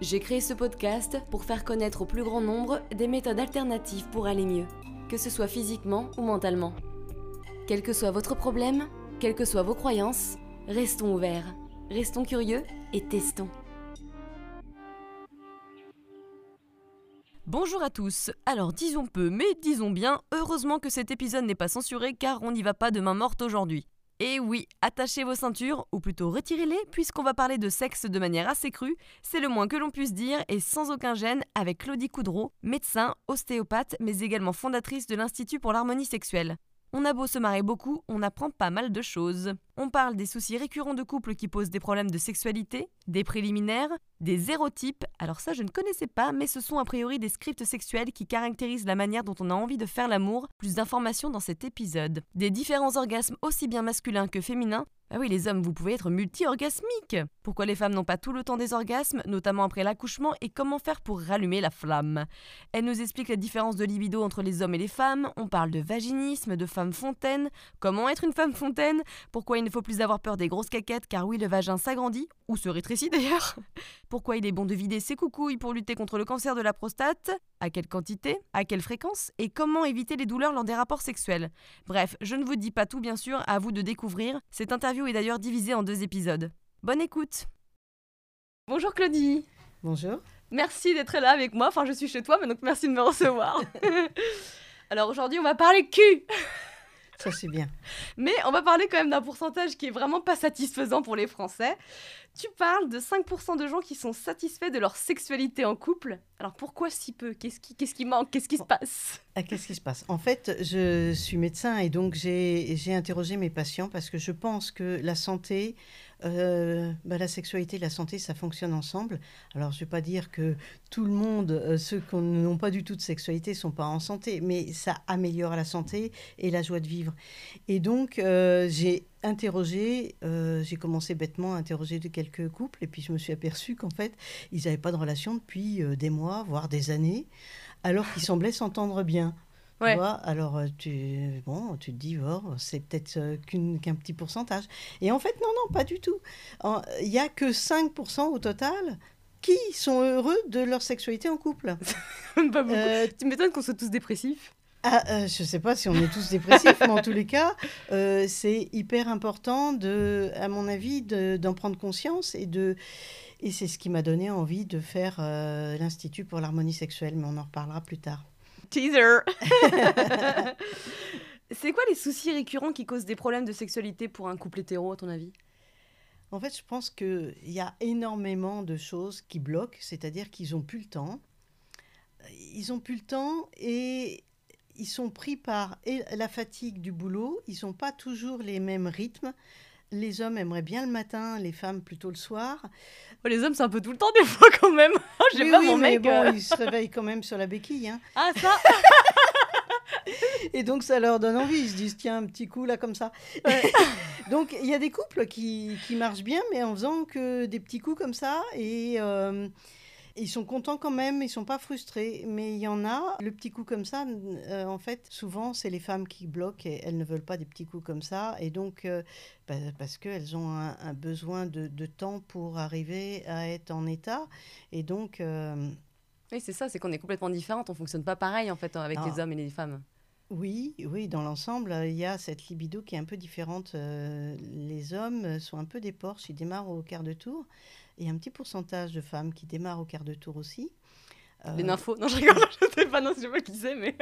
J'ai créé ce podcast pour faire connaître au plus grand nombre des méthodes alternatives pour aller mieux, que ce soit physiquement ou mentalement. Quel que soit votre problème, quelles que soient vos croyances, restons ouverts, restons curieux et testons. Bonjour à tous. Alors disons peu, mais disons bien, heureusement que cet épisode n'est pas censuré car on n'y va pas de main morte aujourd'hui. Et oui, attachez vos ceintures, ou plutôt retirez-les, puisqu'on va parler de sexe de manière assez crue, c'est le moins que l'on puisse dire, et sans aucun gêne, avec Claudie Coudreau, médecin, ostéopathe, mais également fondatrice de l'Institut pour l'harmonie sexuelle. On a beau se marrer beaucoup, on apprend pas mal de choses. On parle des soucis récurrents de couples qui posent des problèmes de sexualité, des préliminaires, des érotypes, alors ça je ne connaissais pas, mais ce sont a priori des scripts sexuels qui caractérisent la manière dont on a envie de faire l'amour, plus d'informations dans cet épisode. Des différents orgasmes aussi bien masculins que féminins, ah oui, les hommes, vous pouvez être multi-orgasmiques. Pourquoi les femmes n'ont pas tout le temps des orgasmes, notamment après l'accouchement, et comment faire pour rallumer la flamme? Elle nous explique la différence de libido entre les hommes et les femmes. On parle de vaginisme, de femme fontaine. Comment être une femme fontaine? Pourquoi ne faut plus avoir peur des grosses caquettes, car oui, le vagin s'agrandit, ou se rétrécit d'ailleurs. Pourquoi il est bon de vider ses coucouilles pour lutter contre le cancer de la prostate? À quelle quantité? À quelle fréquence? Et comment éviter les douleurs lors des rapports sexuels? Bref, je ne vous dis pas tout bien sûr, à vous de découvrir. Cette interview est d'ailleurs divisée en deux épisodes. Bonne écoute Bonjour Claudie Bonjour. Merci d'être là avec moi, enfin je suis chez toi, mais donc merci de me recevoir. Alors aujourd'hui on va parler cul Ça c'est bien. Mais on va parler quand même d'un pourcentage qui est vraiment pas satisfaisant pour les Français. Tu parles de 5% de gens qui sont satisfaits de leur sexualité en couple. Alors pourquoi si peu? Qu'est-ce qui, qu'est-ce qui manque? Qu'est-ce qui se passe? Ah, Qu'est-ce qui se passe? En fait, je suis médecin et donc j'ai interrogé mes patients parce que je pense que la santé, euh, bah, la sexualité et la santé, ça fonctionne ensemble. Alors, je ne vais pas dire que tout le monde, euh, ceux qui n'ont pas du tout de sexualité, sont pas en santé, mais ça améliore la santé et la joie de vivre. Et donc, euh, j'ai interrogé, j'ai commencé bêtement à interroger de quelques couples, et puis je me suis aperçue qu'en fait, ils n'avaient pas de relation depuis des mois, voire des années, alors qu'ils semblaient s'entendre bien. Tu vois, alors euh, tu, bon, tu te dis, oh, c'est peut-être euh, qu'un petit pourcentage. Et en fait, non, non, pas du tout. Il n'y a que 5% au total qui sont heureux de leur sexualité en couple. Pas beaucoup. Euh, Tu m'étonnes qu'on soit tous dépressifs. ah, euh, je ne sais pas si on est tous dépressifs, mais en tous les cas, euh, c'est hyper important, de, à mon avis, de- d'en prendre conscience. Et, de, et c'est ce qui m'a donné envie de faire l'Institut pour l'harmonie sexuelle, mais on en reparlera plus tard. Teaser C'est quoi les soucis récurrents qui causent des problèmes de sexualité pour un couple hétéro, à ton avis? En fait, je pense qu'il y a énormément de choses qui bloquent, c'est-à-dire qu'ils n'ont plus le temps. Ils n'ont plus le temps et ils sont pris par la fatigue du boulot. Ils n'ont pas toujours les mêmes rythmes. Les hommes aimeraient bien le matin, les femmes plutôt le soir. Oh, Les hommes, c'est un peu tout le temps, des fois, quand même. Oh, J'ai Oui, pas oui, mon mais mec. bon, euh. ils se réveillent quand même sur la béquille. hein. Ah, ça Et donc, ça leur donne envie. Ils se disent, tiens, un petit coup là, comme ça. Ouais. donc, il y a des couples qui, qui marchent bien, mais en faisant que des petits coups comme ça. Et euh, ils sont contents quand même, ils sont pas frustrés. Mais il y en a, le petit coup comme ça, euh, en fait, souvent, c'est les femmes qui bloquent et elles ne veulent pas des petits coups comme ça. Et donc, euh, bah, parce qu'elles ont un, un besoin de, de temps pour arriver à être en état. Et donc. euh, Oui, c'est ça, c'est qu'on est complètement différentes. On fonctionne pas pareil, en fait, avec Non. les hommes et les femmes. Oui, oui, dans l'ensemble, euh, il y a cette libido qui est un peu différente. Les hommes sont un peu des porches, ils démarrent au quart de tour. Et il y a un petit pourcentage de femmes qui démarrent au quart de tour aussi. Euh, Les nymphos Non, je rigole, je sais pas, non, je sais pas qui c'est, mais...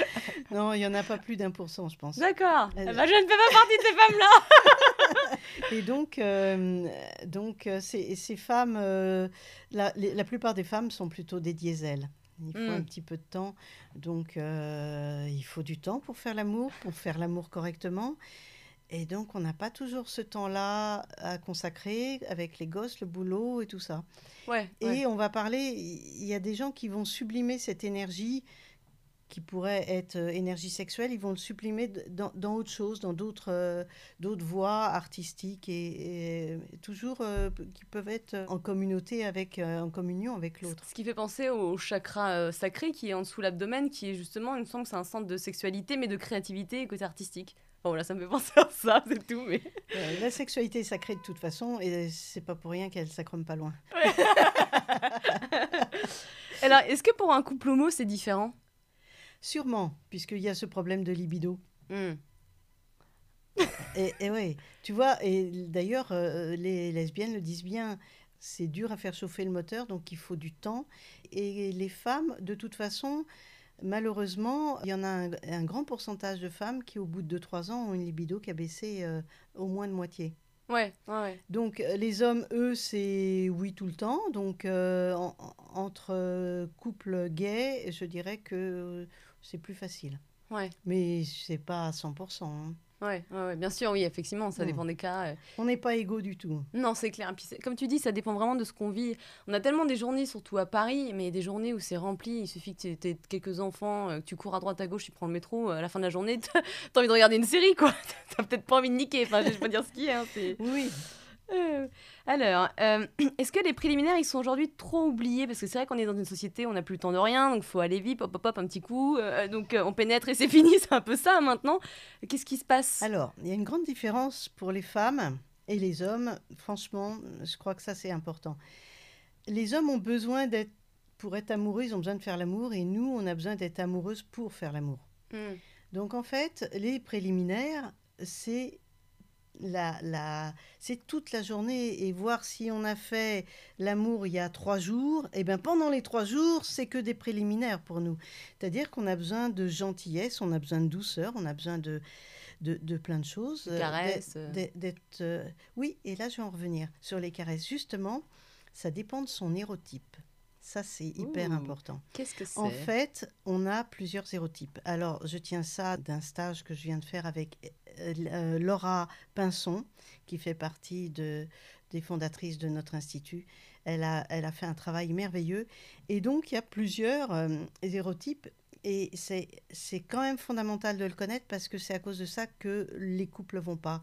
non, il n'y en a pas plus d'un pour cent, je pense. D'accord. Euh, Eh ben, je ne fais pas partie de ces femmes-là Et donc, euh, donc euh, ces, ces femmes, euh, la, les- la plupart des femmes sont plutôt des diesels. Il faut Mm. un petit peu de temps. Donc, euh, il faut du temps pour faire l'amour, pour faire l'amour correctement. Et donc, on n'a pas toujours ce temps-là à consacrer avec les gosses, le boulot et tout ça. Ouais. Et ouais. on va parler, il y a des gens qui vont sublimer cette énergie qui pourrait être euh, énergie sexuelle, ils vont le sublimer d- dans, dans autre chose, dans d'autres euh, d'autres voies artistiques et, et toujours euh, qui peuvent être en communauté avec, en communion avec l'autre. Ce qui fait penser au chakra sacré qui est en dessous l'abdomen, qui est justement, il me semble que c'est un centre de sexualité, mais de créativité et côté artistique. Bon, voilà, ça me fait penser à ça, c'est tout, mais. Euh, la sexualité est sacrée de toute façon et c'est pas pour rien qu'elle s'accromme pas loin. Alors, est-ce que pour un couple homo, c'est différent? Sûrement, puisqu'il y a ce problème de libido. Hmm. Et, et oui, tu vois, et d'ailleurs, euh, les lesbiennes le disent bien, c'est dur à faire chauffer le moteur, donc il faut du temps. Et les femmes, de toute façon, malheureusement, il y en a un, un grand pourcentage de femmes qui, au bout de 2-3 ans, ont une libido qui a baissé euh, au moins de moitié. Ouais, ouais, ouais. Donc euh, les hommes, eux, c'est oui tout le temps. Donc euh, en- en- entre couples gays, je dirais que c'est plus facile. Ouais, Mais c'est pas à 100%. hein. ouais, ouais, ouais. Bien sûr, oui, effectivement, ça dépend des cas. euh. On n'est pas égaux du tout. Non, c'est clair. Puis, comme tu dis, ça dépend vraiment de ce qu'on vit. On a tellement des journées, surtout à Paris, mais des journées où c'est rempli. Il suffit que tu aies quelques enfants, euh, que tu cours à droite à gauche, tu prends le métro. euh, À la fin de la journée, t'as t'as envie de regarder une série, quoi. T'as peut-être pas envie de niquer. Enfin, je vais pas dire ce qui est. Hein, c'est- Oui. Euh, alors, euh, est-ce que les préliminaires, ils sont aujourd'hui trop oubliés? Parce que c'est vrai qu'on est dans une société où on n'a plus le temps de rien, donc faut aller vite, hop, hop, hop, un petit coup. euh, donc on pénètre et c'est fini, c'est un peu ça maintenant. Qu'est-ce qui se passe? Alors, il y a une grande différence pour les femmes et les hommes. Franchement, je crois que ça, c'est important. Les hommes ont besoin d'être, pour être amoureux, ils ont besoin de faire l'amour, et nous, on a besoin d'être amoureuses pour faire l'amour. Hmm. Donc, en fait, les préliminaires, c'est la, la, c'est toute la journée et voir si on a fait l'amour il y a trois jours, et bien pendant les trois jours, c'est que des préliminaires pour nous. C'est-à-dire qu'on a besoin de gentillesse, on a besoin de douceur, on a besoin de, de, de plein de choses. Euh, caresses, euh. d'être, euh, Oui, et là je vais en revenir sur les caresses. Justement, ça dépend de son érotype. Ça, c'est hyper Ouh. important. Qu'est-ce que c'est? En fait, on a plusieurs sérotypes. Alors, je tiens ça d'un stage que je viens de faire avec euh, euh, Laura Pinson, qui fait partie de, des fondatrices de notre institut. Elle a, elle a fait un travail merveilleux. Et donc, il y a plusieurs euh, sérotypes. Et c'est c'est quand même fondamental de le connaître parce que c'est à cause de ça que les couples vont pas.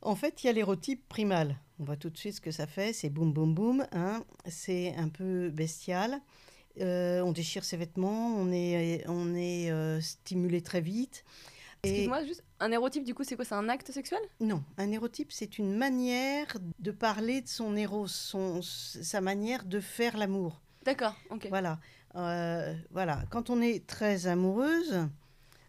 En fait, il y a l'érotype primal. On voit tout de suite ce que ça fait. C'est boum, boum, boum. hein. C'est un peu bestial. Euh, on déchire ses vêtements, on est, on est euh, stimulé très vite. Excuse-moi, juste, un érotype, du coup, c'est quoi C'est un acte sexuel? Non, un érotype, c'est une manière de parler de son éros, son, sa manière de faire l'amour. D'accord, ok. Voilà. Euh, voilà. Quand on est très amoureuse,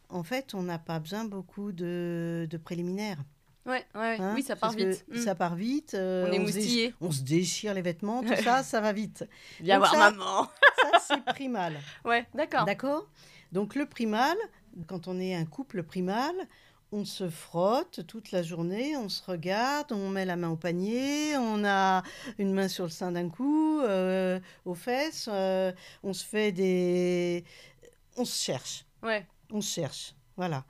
en fait, on n'a pas besoin beaucoup de, de préliminaires. Ouais, ouais, hein, oui, ça part vite. Ça part vite. euh, On est se moustillé. on se déchire les vêtements, tout ça, ça va vite. Viens voir maman. Ça, c'est primal. Ouais, d'accord. D'accord? Donc le primal, quand on est un couple primal, on se frotte toute la journée, on se regarde, on met la main au panier, on a une main sur le sein d'un coup, euh, aux fesses, euh, on se fait des... On se cherche, Ouais, on se cherche, voilà.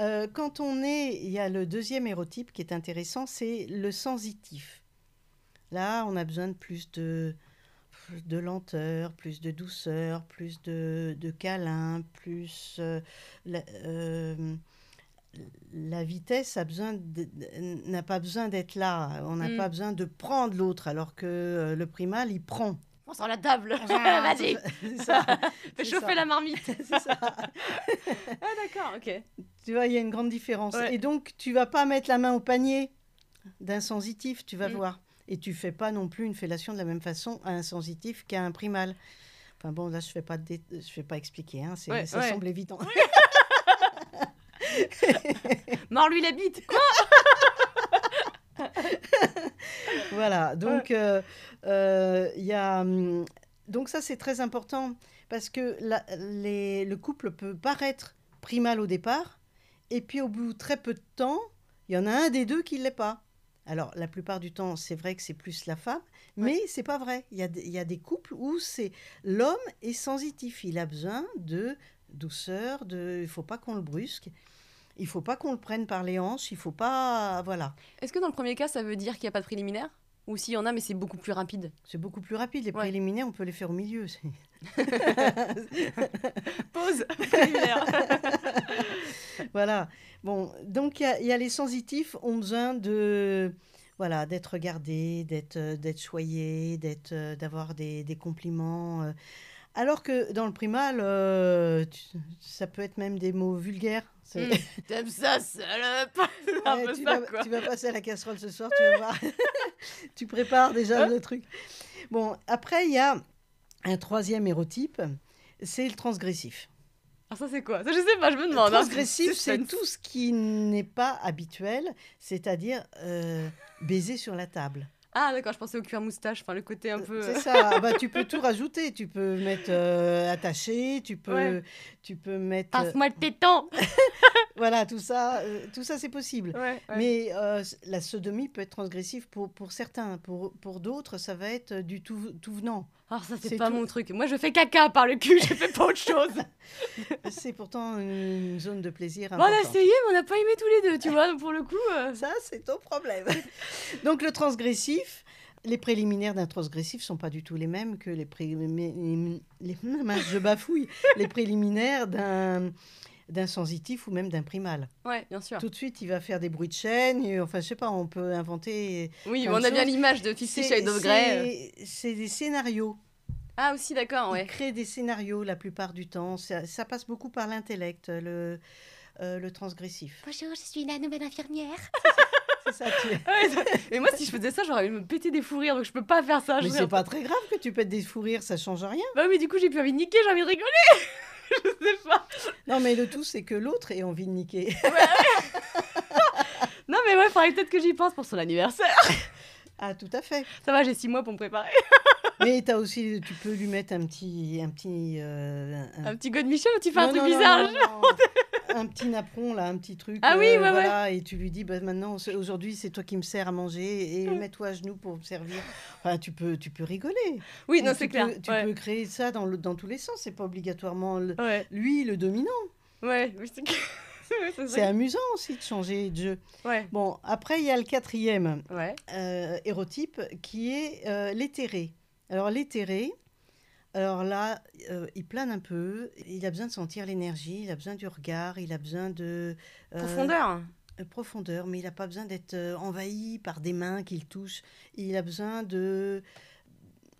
Euh, quand on est, il y a le deuxième hérotype qui est intéressant, c'est le sensitif. Là, on a besoin de plus de, de lenteur, plus de douceur, plus de, de câlin, plus euh, la, euh, la vitesse a besoin n'a pas besoin d'être là. On n'a Mm. pas besoin de prendre l'autre, alors que le primal, il prend. On sort la table. Ah, Vas-y, C'est ça. fais chauffer ça. la marmite. C'est ça. ah, d'accord, ok. Tu vois, il y a une grande différence. Ouais. Et donc, tu vas pas mettre la main au panier d'un sensitif, tu vas Mm. voir. Et tu fais pas non plus une fellation de la même façon à un sensitif qu'à un primal. Enfin bon, là, je fais pas, dé- je fais pas expliquer. Hein. Ouais, ça ouais. semble évident. Mords-lui la bite. Quoi voilà. Donc, euh, euh, il y a, hum, donc ça, c'est très important parce que la- les- le couple peut paraître primal au départ, et puis au bout de très peu de temps, il y en a un des deux qui ne l'est pas. Alors, la plupart du temps, c'est vrai que c'est plus la femme, mais c'est pas vrai. Il y, a, des- il y a des couples où c'est l'homme est sensitif. Il a besoin de douceur, de, il faut pas qu'on le brusque. Il faut pas qu'on le prenne par les hanches, il faut pas... Voilà. Est-ce que dans le premier cas, ça veut dire qu'il n'y a pas de préliminaire? Ou s'il y en a, mais c'est beaucoup plus rapide? C'est beaucoup plus rapide. Les Ouais. préliminaires, on peut les faire au milieu. Pause Préliminaire voilà. Bon, donc il y a, il y a les sensitifs ont besoin de voilà d'être regardés, d'être euh, d'être choyés, d'être euh, d'avoir des, des compliments. euh. Alors que dans le primal, euh, ça peut être même des mots vulgaires. C'est- Mm. T'aimes ça, salope Ouais, tu, ça, vas, quoi. tu vas passer à la casserole ce soir, tu vas voir. tu prépares déjà Hein le truc. Bon, après, il y a un troisième hérotype, c'est le transgressif. Ah, ça, c'est quoi? Ça, je sais pas, je me Le demande. hein. transgressif, c'est tout ce qui n'est pas habituel, c'est-à-dire euh, baiser sur la table. Ah, d'accord, je pensais au cuir moustache, enfin, le côté un peu... C'est ça. Ah bah, tu peux tout rajouter. Tu peux mettre euh, attaché, tu peux, Ouais. tu peux mettre. euh, Passe-moi le téton voilà, tout ça, euh, tout ça, c'est possible. Ouais, ouais. Mais euh, la sodomie peut être transgressive pour, pour certains. Pour, pour d'autres, ça va être du tout, tout venant. Alors, ça, c'est pas tout. mon truc. Moi, je fais caca par le cul, je fais pas autre chose. C'est pourtant une zone de plaisir on a essayé, mais on n'a pas aimé tous les deux, tu vois, donc pour le coup... euh, Ça, c'est ton problème. Donc, le transgressif, les préliminaires d'un transgressif sont pas du tout les mêmes que les préliminaires. Les... je bafouille. les préliminaires d'un d'un sensitif ou même d'un primal. Ouais, bien sûr. Tout de suite, il va faire des bruits de chaîne. et, enfin, je sais pas, on peut inventer. Oui, mais plein on a bien l'image de Fifty C'est- Shades of Grey. c'est- des scénarios. Ah, aussi, d'accord, Il ouais. crée des scénarios la plupart du temps. Ça, ça passe beaucoup par l'intellect, le, euh, le transgressif. Bonjour, je suis la nouvelle infirmière. C'est ça, tu Mais moi, si je faisais ça, j'aurais envie de me péter des fous rires, donc je peux pas faire ça. je Mais c'est pas très grave que tu pètes des fous rires, ça change rien. Bah oui, mais du coup, j'ai plus envie de niquer, j'ai envie de rigoler. je sais pas. Non, mais le tout, c'est que l'autre ait envie de niquer. Non, mais ouais, faudrait peut-être que j'y pense pour son anniversaire. Ah, tout à fait. Ça va, j'ai six mois pour me préparer. Mais t'as aussi, tu peux lui mettre un petit, un petit, euh, un- Un petit God Michel où tu fais un truc non, non, bizarre. non, non. Un petit napperon là, un petit truc. euh, Ah oui, ouais, ouais. voilà, Et tu lui dis, bah, maintenant, aujourd'hui, c'est toi qui me sers à manger et mets-toi à genoux pour me servir. Enfin, tu peux, tu peux rigoler. Oui, non, c'est clair. Tu ouais. peux créer ça dans, le, dans tous les sens. C'est pas obligatoirement le- Ouais, lui le dominant. ouais, oui, c'est Ouais, c'est amusant aussi de changer de jeu. Ouais, Bon, après, il y a le quatrième ouais. euh, hérotype qui est euh, l'éthéré. Alors l'éthéré, alors là, euh, il plane un peu, il a besoin de sentir l'énergie, il a besoin du regard, il a besoin de... euh, Profondeur. euh, profondeur, mais il n'a pas besoin d'être envahi par des mains qu'il touche. Il a besoin de...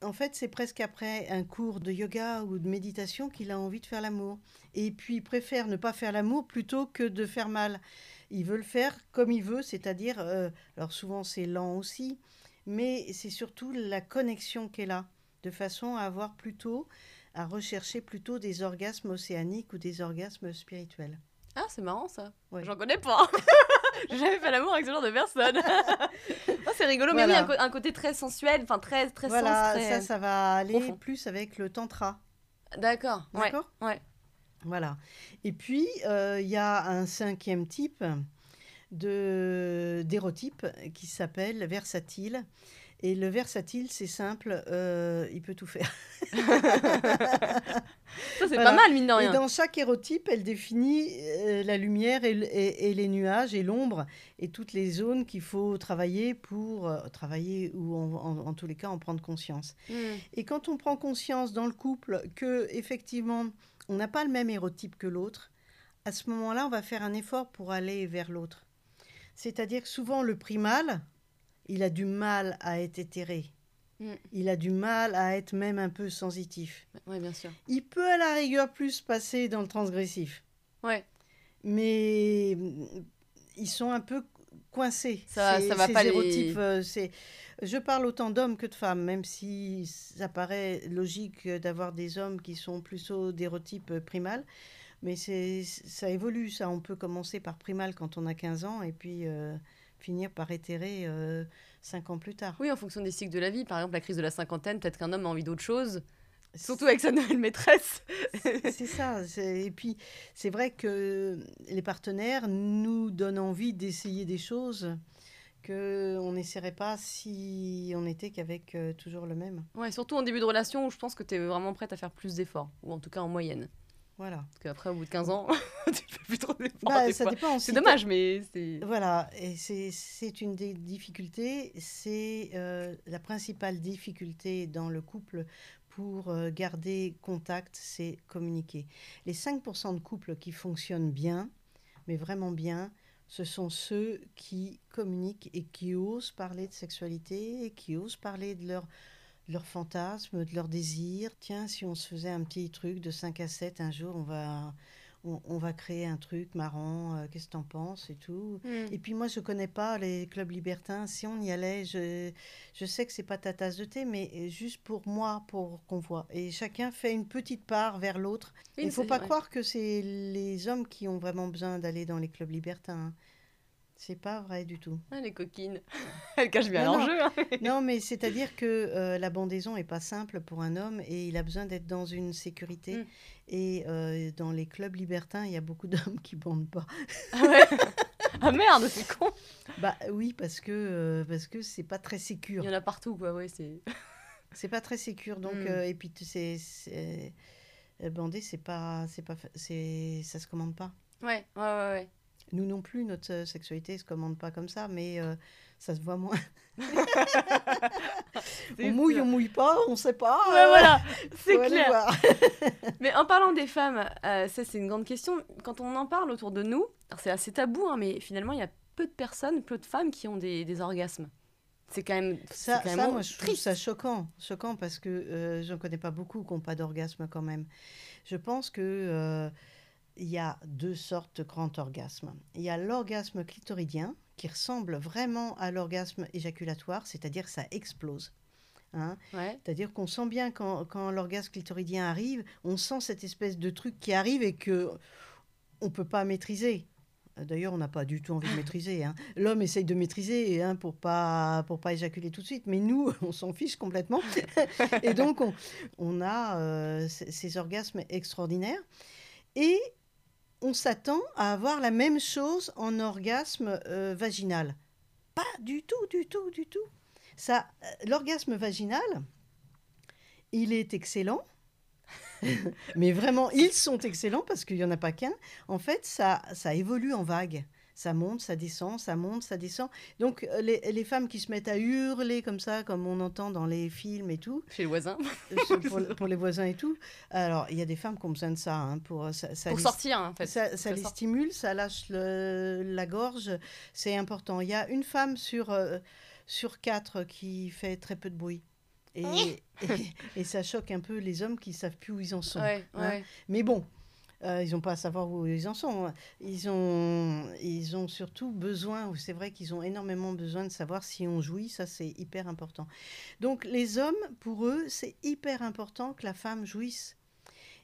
En fait, c'est presque après un cours de yoga ou de méditation qu'il a envie de faire l'amour. Et puis, il préfère ne pas faire l'amour plutôt que de faire mal. Il veut le faire comme il veut, c'est-à-dire, euh, alors souvent c'est lent aussi, mais c'est surtout la connexion qui est là, de façon à avoir plutôt, à rechercher plutôt des orgasmes océaniques ou des orgasmes spirituels. Ah, c'est marrant ça. Ouais. J'en connais pas. J'ai jamais fait l'amour avec ce genre de personne. oh, c'est rigolo, mais oui, Voilà. un, co- un côté très sensuel, enfin très, très Voilà, sens, très... ça, ça va aller profond. plus avec le tantra. D'accord. D'accord? ouais. Voilà. Et puis, euh, il y a un cinquième type de d'érotype qui s'appelle versatile. Et le versatile, c'est simple, euh, il peut tout faire. Ça, c'est Voilà. pas mal, mine de Et rien. dans chaque hérotype, elle définit euh, la lumière et, le- et- et les nuages et l'ombre et toutes les zones qu'il faut travailler pour euh, travailler ou en, en- en tous les cas en prendre conscience. Hmm. Et quand on prend conscience dans le couple que effectivement on n'a pas le même hérotype que l'autre, à ce moment-là, on va faire un effort pour aller vers l'autre. C'est-à-dire que souvent le primal, il a du mal à être éthéré. Mm. Il a du mal à être même un peu sensitif. Ouais, bien sûr. Il peut à la rigueur plus passer dans le transgressif, Ouais. mais mm, ils sont un peu coincés. Ça- ces- ça va ces pas les- euh, c'est- Je parle autant d'hommes que de femmes, même si ça paraît logique d'avoir des hommes qui sont plutôt d'hérotype primal. Mais ça évolue, ça. On peut commencer par primal quand on a 15 ans et puis euh, finir par éthéré euh, 5 ans plus tard. Oui, en fonction des cycles de la vie. Par exemple, la crise de la cinquantaine, peut-être qu'un homme a envie d'autre chose. Surtout avec sa nouvelle maîtresse. C'est ça. Et puis, c'est vrai que les partenaires nous donnent envie d'essayer des choses qu'on n'essaierait pas si on n'était qu'avec euh, toujours le même. Ouais, surtout en début de relation où je pense que tu es vraiment prête à faire plus d'efforts. Ou en tout cas en moyenne. Voilà. Parce qu'après, au bout de 15 ans, tu peux plus trop dépendre. Bah, des ça fois. dépend. C'est dommage, mais c'est. Voilà, et c'est c'est une des difficultés, c'est euh, la principale difficulté dans le couple pour euh, garder contact, c'est communiquer. Les 5% de couples qui fonctionnent bien, mais vraiment bien, ce sont ceux qui communiquent et qui osent parler de sexualité, et qui osent parler de leur leurs fantasmes, de leurs désirs. Tiens, si on se faisait un petit truc de 5 à 7, un jour, on va, on, on va créer un truc marrant, euh, qu'est-ce que t'en penses et tout. Hmm. Et puis moi, je connais pas les clubs libertins. Si on y allait, je, je sais que c'est pas ta tasse de thé, mais juste pour moi, pour qu'on voit. Et chacun fait une petite part vers l'autre. Oui, Il ne faut pas croire que c'est les hommes qui ont vraiment besoin d'aller dans les clubs libertins. hein. C'est pas vrai du tout. Ah, les coquines. Elles cachent bien l'enjeu. hein. Non, mais c'est-à-dire que euh, la bandaison est pas simple pour un homme et il a besoin d'être dans une sécurité. Mm. Et euh, dans les clubs libertins, il y a beaucoup d'hommes qui bandent pas. Ah ouais Ah merde, c'est con Bah oui, parce que euh, parce que c'est pas très Il sécure. y en a partout, quoi, ouais, c'est... C'est pas très sécure. Donc Mm. euh, et puis c'est bander, c'est pas c'est pas c'est ça se commande pas. Ouais, ouais, ouais, ouais. Nous non plus, notre euh, sexualité se commande pas comme ça, mais euh, ça se voit moins. On mouille, sûr. on mouille pas, on sait pas. Ouais, euh, voilà, faut c'est clair. Mais en parlant des femmes, euh, ça c'est une grande question. Quand on en parle autour de nous, c'est assez tabou, hein, mais finalement il y a peu de personnes, peu de femmes qui ont des, des orgasmes. C'est quand même, Ça, quand ça, même moi, je trouve ça choquant. Choquant parce que euh, je ne connais pas beaucoup qui n'ont pas d'orgasme quand même. Je pense que euh, il y a deux sortes de grands orgasmes. Il y a l'orgasme clitoridien qui ressemble vraiment à l'orgasme éjaculatoire, c'est-à-dire que ça explose. Hein Ouais. c'est-à-dire qu'on sent bien quand, quand l'orgasme clitoridien arrive, on sent cette espèce de truc qui arrive et que on peut pas maîtriser. D'ailleurs, on n'a pas du tout envie de maîtriser. hein. L'homme essaye de maîtriser hein, pour pas pour pas éjaculer tout de suite, mais nous, on s'en fiche complètement. et donc, on, on a euh, ces orgasmes extraordinaires et on s'attend à avoir la même chose en orgasme euh, vaginal. Pas du tout, du tout, du tout. Ça, euh, l'orgasme vaginal, il est excellent. Mais vraiment, ils sont excellents parce qu'il n'y en a pas qu'un. En fait, ça, ça évolue en vagues. Ça monte, ça descend, ça monte, ça descend. Donc, euh, les, les femmes qui se mettent à hurler comme ça, comme on entend dans les films et tout, Chez le voisin. euh, pour, pour les voisins et tout. Alors, il y a des femmes qui ont besoin de ça. hein, pour, euh, ça, ça Pour les- sortir, hein, en fait. ça, les sortir. stimule, ça lâche le- la gorge, c'est important. Il y a une femme sur, euh, sur quatre qui fait très peu de bruit. Et, et, et ça choque un peu les hommes qui savent plus où ils en sont. Ouais, hein. ouais. Mais bon, euh, ils n'ont pas à savoir où ils en sont. Ils ont, ils ont surtout besoin, c'est vrai qu'ils ont énormément besoin de savoir si on jouit, ça c'est hyper important. Donc les hommes, pour eux, c'est hyper important que la femme jouisse.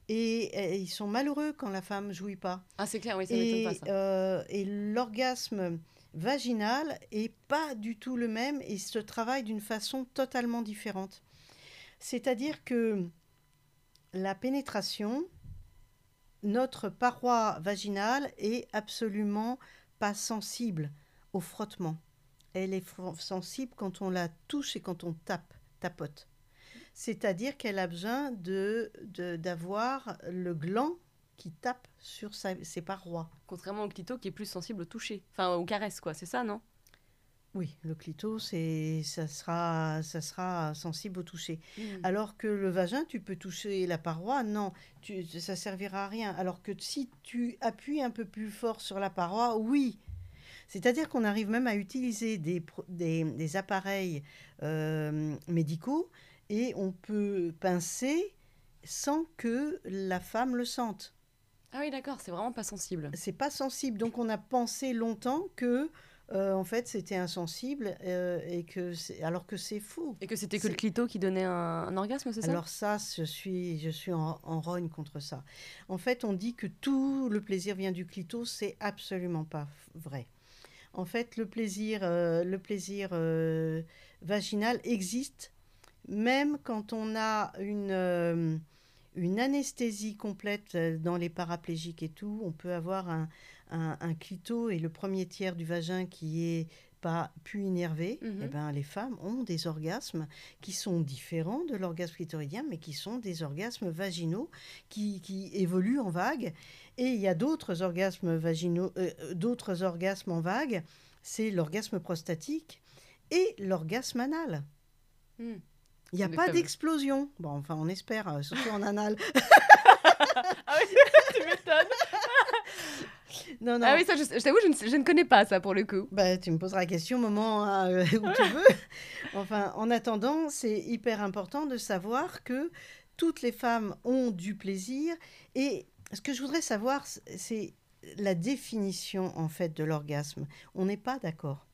Et, euh, ils sont malheureux quand la femme jouit pas. Ah, c'est clair, oui, ça m'étonne Et, pas, ça. euh, et l'orgasme vaginal est pas du tout le même et se travaille d'une façon totalement différente. C'est-à-dire que la pénétration, notre paroi vaginale est absolument pas sensible au frottement. Elle est sensible quand on la touche et quand on tape, tapote. C'est-à-dire qu'elle a besoin de- d'avoir le gland qui tape sur sa- ses parois. Contrairement au clito qui est plus sensible au toucher. Enfin, aux caresses, quoi. C'est ça, non? Oui, le clito, c'est, ça, sera, ça sera sensible au toucher. Mm. Alors que le vagin, tu peux toucher la paroi, non, tu, ça servira à rien. Alors que si tu appuies un peu plus fort sur la paroi, oui. C'est-à-dire qu'on arrive même à utiliser des, pro- des, des appareils euh, médicaux et on peut pincer sans que la femme le sente. Ah oui, d'accord, c'est vraiment pas sensible. c'est pas sensible. Donc on a pensé longtemps que euh, en fait c'était insensible euh, et que alors que c'est faux. Et que c'était que le clito qui donnait un, un orgasme, c'est ça? Alors ça, je suis je suis en, en rogne contre ça. En fait, on dit que tout le plaisir vient du clito, c'est absolument pas vrai. En fait, le plaisir euh, le plaisir vaginal existe même quand on a une une anesthésie complète dans les paraplégiques et tout, on peut avoir un, un, un clito et le premier tiers du vagin qui est pas pu innerver, Mhm. eh ben, les femmes ont des orgasmes qui sont différents de l'orgasme clitoridien, mais qui sont des orgasmes vaginaux qui, qui évoluent en vague. Et il y a d'autres orgasmes vaginaux, euh, euh, d'autres orgasmes en vague, c'est l'orgasme prostatique et l'orgasme anal. Hmm. Il n'y a pas d'explosion. Bon, enfin, on espère, euh, surtout en anal. Ah oui, tu m'étonnes. Non, non. Ah oui, ça, je, je t'avoue, je ne, je ne connais pas ça pour le coup. Bah, tu me poseras la question au moment hein, euh, où tu veux. Enfin, en attendant, c'est hyper important de savoir que toutes les femmes ont du plaisir. Et ce que je voudrais savoir, c'est la définition en fait de l'orgasme. On n'est pas d'accord.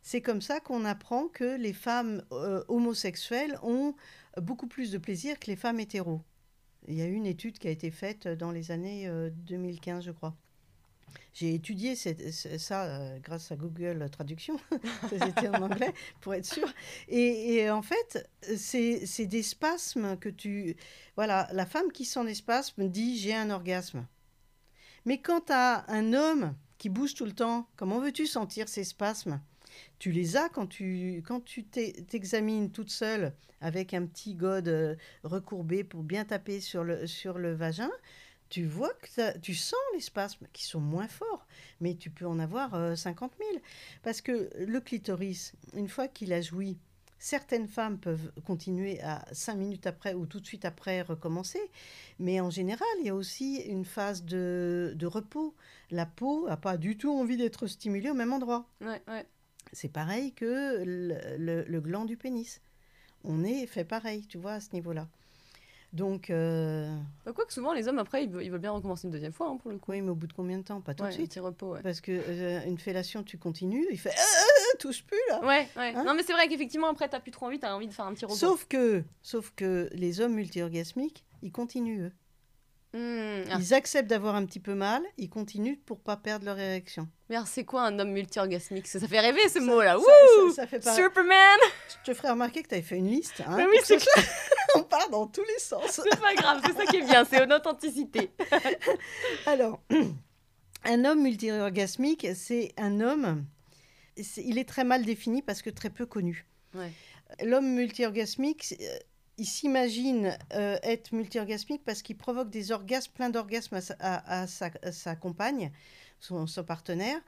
C'est comme ça qu'on apprend que les femmes euh, homosexuelles ont beaucoup plus de plaisir que les femmes hétéros. Il y a eu une étude qui a été faite dans les années euh, 2015, je crois. J'ai étudié ça euh, grâce à Google Traduction, c'était en anglais pour être sûr. Et, en fait, c'est des spasmes que tu... Voilà, la femme qui sent des spasmes dit j'ai un orgasme. Mais quand tu as un homme qui bouge tout le temps, comment veux-tu sentir ces spasmes? Tu les as quand tu quand tu t'examines toute seule avec un petit gode euh, recourbé pour bien taper sur le, sur le vagin? Tu vois que ça- tu sens les spasmes qui sont moins forts, mais tu peux en avoir euh, 50 000. Parce que le clitoris, une fois qu'il a joui, certaines femmes peuvent continuer à 5 minutes après ou tout de suite après recommencer. Mais en général, il y a aussi une phase de, de repos. La peau n'a pas du tout envie d'être stimulée au même endroit. Ouais, ouais. C'est pareil que le, le- le gland du pénis. On est fait pareil, tu vois, à ce niveau-là. Donc, euh, Bah, Quoique souvent, les hommes, après, ils veulent, ils veulent bien recommencer une deuxième fois, hein, pour le coup. oui, mais au bout de combien de temps? Pas tout Ouais, de un suite. petit repos, ouais. Parce que euh, une fellation, tu continues, il fait ah, ah, touche plus là. Ouais, ouais. Hein? Non, mais c'est vrai qu'effectivement, après, t'as plus trop envie, t'as envie de faire un petit repos. Sauf que, sauf que les hommes multiorgasmiques, ils continuent eux. Hmm, ah. Ils acceptent d'avoir un petit peu mal, ils continuent pour pas perdre leur érection. Mais alors, c'est quoi un homme multi-orgasmique? Ça ça fait rêver, ce mot-là. Wouh ça, ça. Superman Je te ferai remarquer que tu avais fait une liste. Hein, Mais oui, c'est que- On part dans tous les sens. C'est pas grave, c'est ça qui est bien, c'est une authenticité. Alors, un homme multiorgasmique, c'est un homme. Il est très mal défini parce que très peu connu. Ouais. L'homme multiorgasmique, euh, il s'imagine euh, être multiorgasmique parce qu'il provoque des orgasmes, plein d'orgasmes à, sa- à- à sa, à sa compagne, son, son partenaire,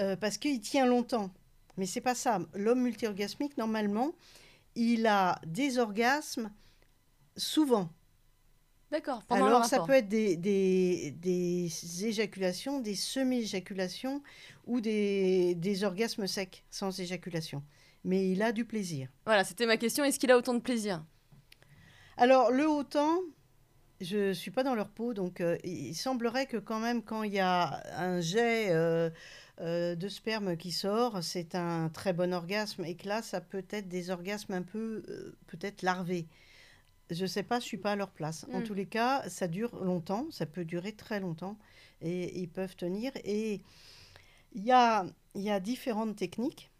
euh, parce qu'il tient longtemps. Mais c'est pas ça. L'homme multiorgasmique, normalement, il a des orgasmes souvent. D'accord, Alors, ça peut être des, des, des éjaculations, des semi-éjaculations ou des, des orgasmes secs sans éjaculation. Mais il a du plaisir. Voilà, c'était ma question. Est-ce qu'il a autant de plaisir? Alors, le temps, je ne suis pas dans leur peau, donc euh, il semblerait que quand même, quand il y a un jet euh, euh, de sperme qui sort, c'est un très bon orgasme, et que là, ça peut être des orgasmes un peu, peut-être larvés. Je ne sais pas, je ne suis pas à leur place. En Mm. tous les cas, ça dure longtemps, ça peut durer très longtemps, et ils peuvent tenir. Et il y a, y a différentes techniques.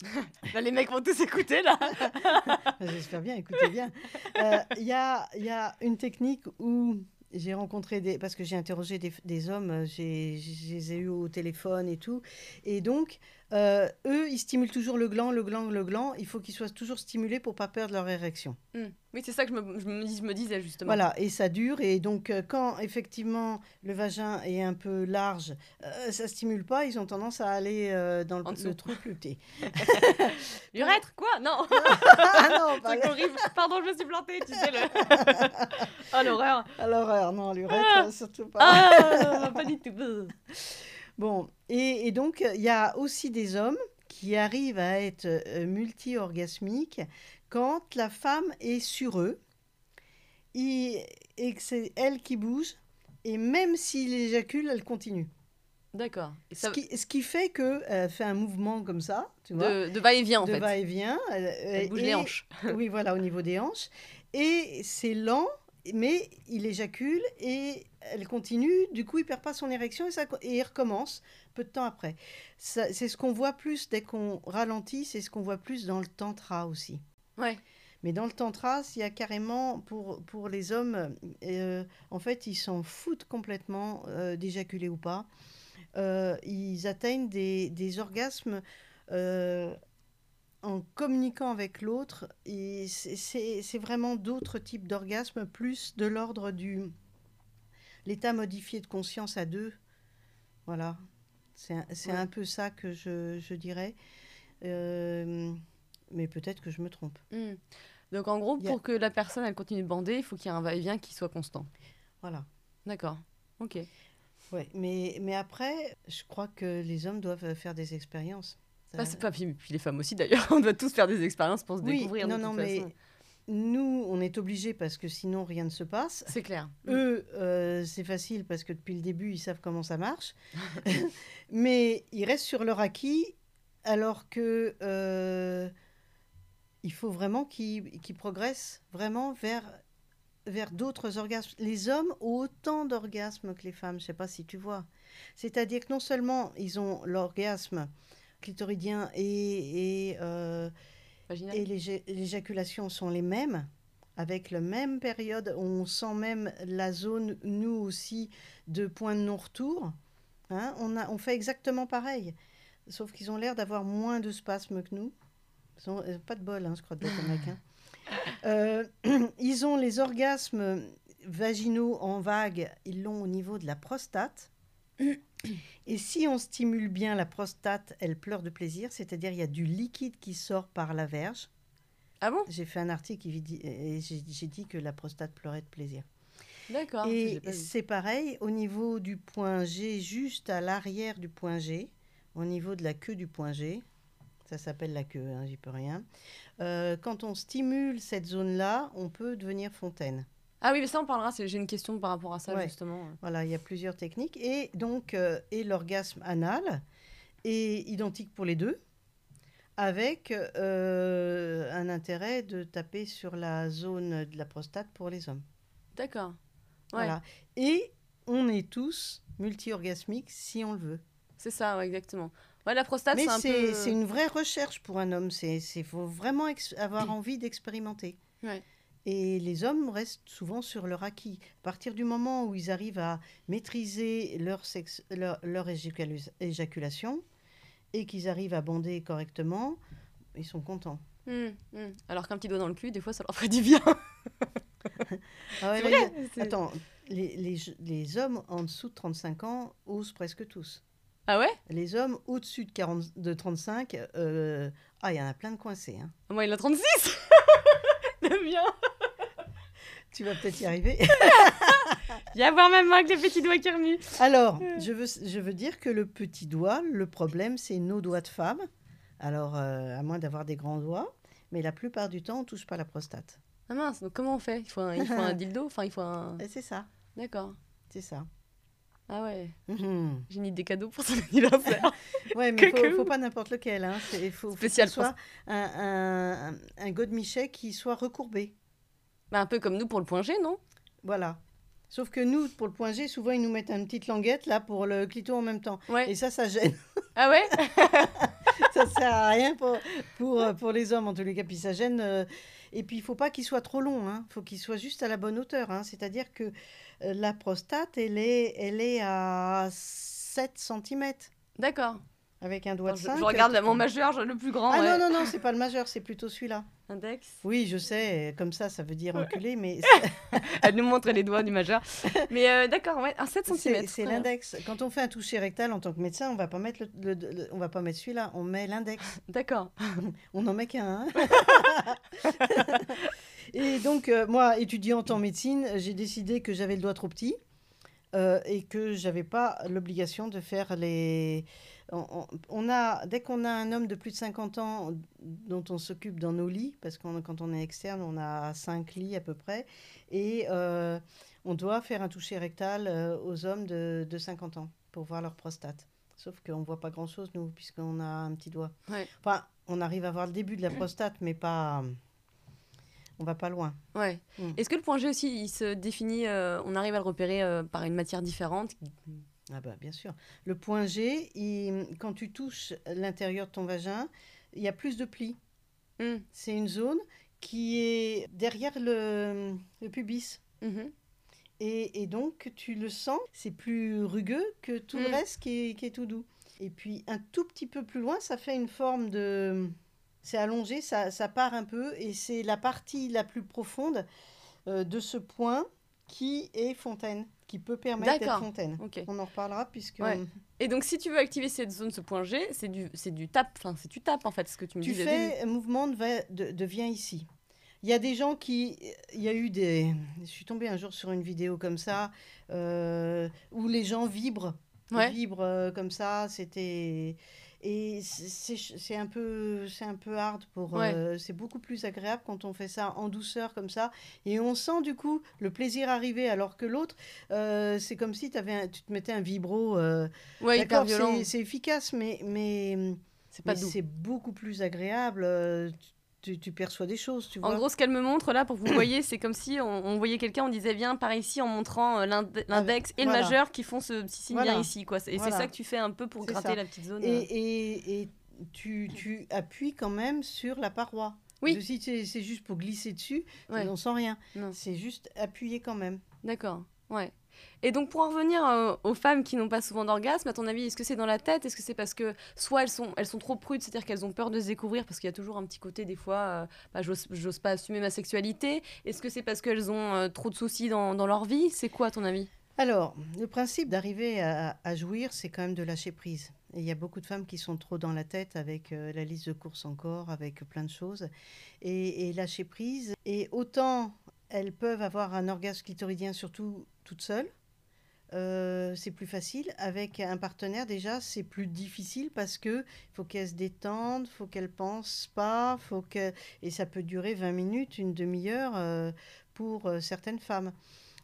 Là, les mecs vont tous écouter, là. J'espère bien, écoutez bien. Euh, Il y, a, y a une technique où j'ai rencontré des... Parce que j'ai interrogé des, des hommes, j'ai- je les ai eus au téléphone et tout. Et donc, euh, eux, ils stimulent toujours le gland, le gland, le gland. Il faut qu'ils soient toujours stimulés pour pas perdre leur érection. Hmm. Oui, c'est ça que je me, je me dis- je me disais, justement. Voilà, et ça dure. Et donc, euh, quand effectivement le vagin est un peu large, euh, ça stimule pas, ils ont tendance à aller euh, dans le, En le trou plus petit. L'urètre, quoi? Non ah non, pas Truc horrible. Pardon, je me suis plantée, tu sais, le... oh, l'horreur à l'horreur, non, l'urètre, Ah. surtout pas. Ah, pas du tout. Bon, et, et donc, il y a aussi des hommes qui arrivent à être euh, multi-orgasmiques quand la femme est sur eux et, et que c'est elle qui bouge, et même s'il éjacule, elle continue. D'accord. Ce, qui, ce qui fait qu'elle fait un mouvement comme ça, tu vois, De, de va-et-vient, en de fait. va-et-vient. elle- Elle bouge et- les hanches. oui, voilà, au niveau des hanches. Et c'est lent, mais il éjacule et elle continue. Du coup, il perd pas son érection et, ça, et il recommence peu de temps après. C'est ce qu'on voit plus dès qu'on ralentit, c'est ce qu'on voit plus dans le tantra aussi. Ouais. Mais dans le tantra, il y a carrément, pour, pour les hommes, euh, en fait, ils s'en foutent complètement euh, d'éjaculer ou pas. Euh, ils atteignent des, des orgasmes en communiquant avec l'autre, c'est- vraiment d'autres types d'orgasmes, plus de l'ordre du l'état modifié de conscience à deux. Voilà, c'est un, c'est Ouais. un peu ça que je, je dirais. Euh, mais peut-être que je me trompe. Hmm. Donc en gros, a- pour que la personne elle continue de bander, il faut qu'il y ait un va-et-vient qui soit constant. Voilà. D'accord. Ok. Ouais, mais, mais après, je crois que les hommes doivent faire des expériences. Ça- c'est pas puis, puis les femmes aussi d'ailleurs. On doit tous faire des expériences pour se oui, découvrir. non, de non, toute mais façon. nous, on est obligés parce que sinon rien ne se passe. c'est clair. Eux, euh, c'est facile parce que depuis le début, ils savent comment ça marche. Mais ils restent sur leur acquis alors que euh, il faut vraiment qu'ils qu'ils progressent vraiment vers, vers d'autres orgasmes. Les hommes ont autant d'orgasmes que les femmes, je ne sais pas si tu vois. C'est-à-dire que non seulement ils ont l'orgasme clitoridien et, et, euh, et l'éjaculation sont les mêmes, avec la même période, on sent même la zone, nous aussi, de point de non-retour. Hein, on, a, on fait exactement pareil, sauf qu'ils ont l'air d'avoir moins de spasmes que nous. Ils ont, euh, pas de bol, hein, je crois, d'être américains. Euh, ils ont les orgasmes vaginaux en vague, ils l'ont au niveau de la prostate. Et si on stimule bien la prostate, elle pleure de plaisir, c'est-à-dire il y a du liquide qui sort par la verge. Ah bon? J'ai fait un article et j'ai dit que la prostate pleurait de plaisir. D'accord. et c'est pareil au niveau du point G, juste à l'arrière du point G, au niveau de la queue du point G. Ça s'appelle la queue, hein, j'y peux rien. Euh, quand on stimule cette zone-là, on peut devenir fontaine. Ah oui, mais ça on parlera. J'ai une question par rapport à ça Ouais. justement. Voilà, il y a plusieurs techniques. Et donc, euh, et l'orgasme anal est identique pour les deux, avec euh, un intérêt de taper sur la zone de la prostate pour les hommes. D'accord. Ouais. Voilà. Et on est tous multi-orgasmiques si on le veut. C'est ça, ouais, exactement. Ouais, la prostate, c'est un peu. c'est une vraie recherche pour un homme. Il faut vraiment avoir envie d'expérimenter. Ouais. Et les hommes restent souvent sur leur acquis. À partir du moment où ils arrivent à maîtriser leur, sexe, leur, leur éjaculation et qu'ils arrivent à bander correctement, ils sont contents. Hmm, hmm. Alors qu'un petit doigt dans le cul, des fois, ça leur ferait du bien. Ah ouais, là, vrai, Attends, les, les, les hommes en dessous de 35 ans osent presque tous. Ah ouais? Les hommes au-dessus de, 40, de 35, euh, ah, il y en a plein de coincés. hein. Moi, il a 36 Le mien Tu vas peut-être y arriver. Viens voir ma main avec les petits doigts qui remuent. Alors, je veux, je veux dire que le petit doigt, le problème, c'est nos doigts de femme. Alors, euh, à moins d'avoir des grands doigts, mais la plupart du temps, on touche pas la prostate. Ah mince, donc comment on fait? Il faut, un, il faut un dildo? Enfin, il faut un. Et c'est ça, D'accord. c'est ça. Ah ouais, Mhm. j'ai mis des cadeaux pour son anniversaire. Ouais, mais Coucou. faut, faut pas n'importe lequel. Hein. C'est- faut, faut Spécial que ce soit un, un, un godemichet qui soit recourbé. Bah, un peu comme nous pour le point G, non? Voilà. Sauf que nous, pour le point G, souvent, ils nous mettent une petite languette là pour le clito en même temps. Ouais. Et ça, ça gêne. Ah ouais? Ça sert à rien pour, pour, euh, pour les hommes, en tous les cas. Puis ça gêne. euh, Et puis, il faut pas qu'il soit trop long. Il faut qu'il soit juste à la bonne hauteur. hein. C'est-à-dire que euh, la prostate, elle est, elle est à 7 cm D'accord. Avec un doigt Attends, de Je, 5. je regarde mon majeur, je- le plus grand. Ah ouais. non, non, non, c'est pas le majeur, c'est plutôt celui-là. Index. Oui, je sais, comme ça, ça veut dire enculé, mais Elle nous montre les doigts du majeur. Mais euh, d'accord, ouais, un 7 c'est cm. c'est l'index. Quand on fait un toucher rectal en tant que médecin, on va pas mettre le, le- le- on va pas mettre celui-là, on met l'index. D'accord. On n'en met qu'un. hein. et donc, euh, moi, étudiante en médecine, j'ai décidé que j'avais le doigt trop petit euh, et que j'avais pas l'obligation de faire les. On, a, dès qu'on a un homme de plus de 50 ans dont on s'occupe dans nos lits, parce que quand on est externe, on a 5 lits à peu près, et euh, on doit faire un toucher rectal euh, aux hommes de, de 50 ans pour voir leur prostate. Sauf qu'on ne voit pas grand-chose, nous, puisqu'on a un petit doigt. Ouais. Enfin, on arrive à voir le début de la prostate, mais pas. On va pas loin. Ouais. Mm. Est-ce que le point G aussi, il se définit, euh, on arrive à le repérer euh, par une matière différente Ah bah, bien sûr. Le point G, il- quand tu touches l'intérieur de ton vagin, il y a plus de plis. Hmm. C'est une zone qui est derrière le, le pubis. Mhm. Et, et donc, tu le sens, c'est plus rugueux que tout le Mm. reste qui est, qui est tout doux. Et puis un tout petit peu plus loin, ça fait une forme de... C'est allongé, ça, ça part un peu, et c'est la partie la plus profonde euh, de ce point qui est fontaine, qui peut permettre d'être fontaine. On en reparlera puisque Ouais. Et donc, si tu veux activer cette zone, ce point G, c'est du, c'est du tap. Enfin, c'est tu tapes en fait, ce que tu me tu disais. fais un mouvement de, va- de, de viens ici. Il y a des gens qui... Il y a eu des... Je suis tombée un jour sur une vidéo comme ça, euh, où les gens vibrent. Ouais. Vibrent euh, comme ça, c'était... Et c'est un peu un peu hard pour Ouais. euh, c'est beaucoup plus agréable quand on fait ça en douceur comme ça et on sent du coup le plaisir arriver alors que l'autre euh, c'est comme si avais un- tu te mettais un vibro euh, Ouais, hyper violent. c'est efficace mais mais c'est beaucoup plus agréable. euh, Tu, tu perçois des choses, tu vois. En gros, ce qu'elle me montre là, pour que vous voyez, c'est comme si on, on voyait quelqu'un, on disait viens par ici en montrant euh, l'inde- l'index et le majeur qui font ce petit signe Voilà. ici. Quoi. Et Voilà. c'est ça que tu fais un peu pour gratter ça. la petite zone. et, euh. et, et tu, tu appuies quand même sur la paroi. Oui. Si c'est juste pour glisser dessus, Ouais. on sent rien. Non. C'est juste appuyer quand même. D'accord, ouais. Et donc pour en revenir euh, aux femmes qui n'ont pas souvent d'orgasme, à ton avis, est-ce que c'est dans la tête? Est-ce que c'est parce que soit elles sont, elles sont trop prudes, c'est-à-dire qu'elles ont peur de se découvrir parce qu'il y a toujours un petit côté des fois, euh, bah, j'ose pas assumer ma sexualité? Est-ce que c'est parce qu'elles ont euh, trop de soucis dans, dans leur vie? C'est quoi à ton avis? Alors, le principe d'arriver à, à jouir, c'est quand même de lâcher prise. Et il y a beaucoup de femmes qui sont trop dans la tête avec euh, la liste de courses encore, avec plein de choses. Et, et lâcher prise. Et autant elles peuvent avoir un orgasme clitoridien, surtout toutes seules. euh, c'est plus facile. Avec un partenaire, déjà, c'est plus difficile parce que faut qu'elle se détende, faut qu'elle pense pas, faut que et ça peut durer 20 minutes, une demi-heure euh, pour euh, certaines femmes.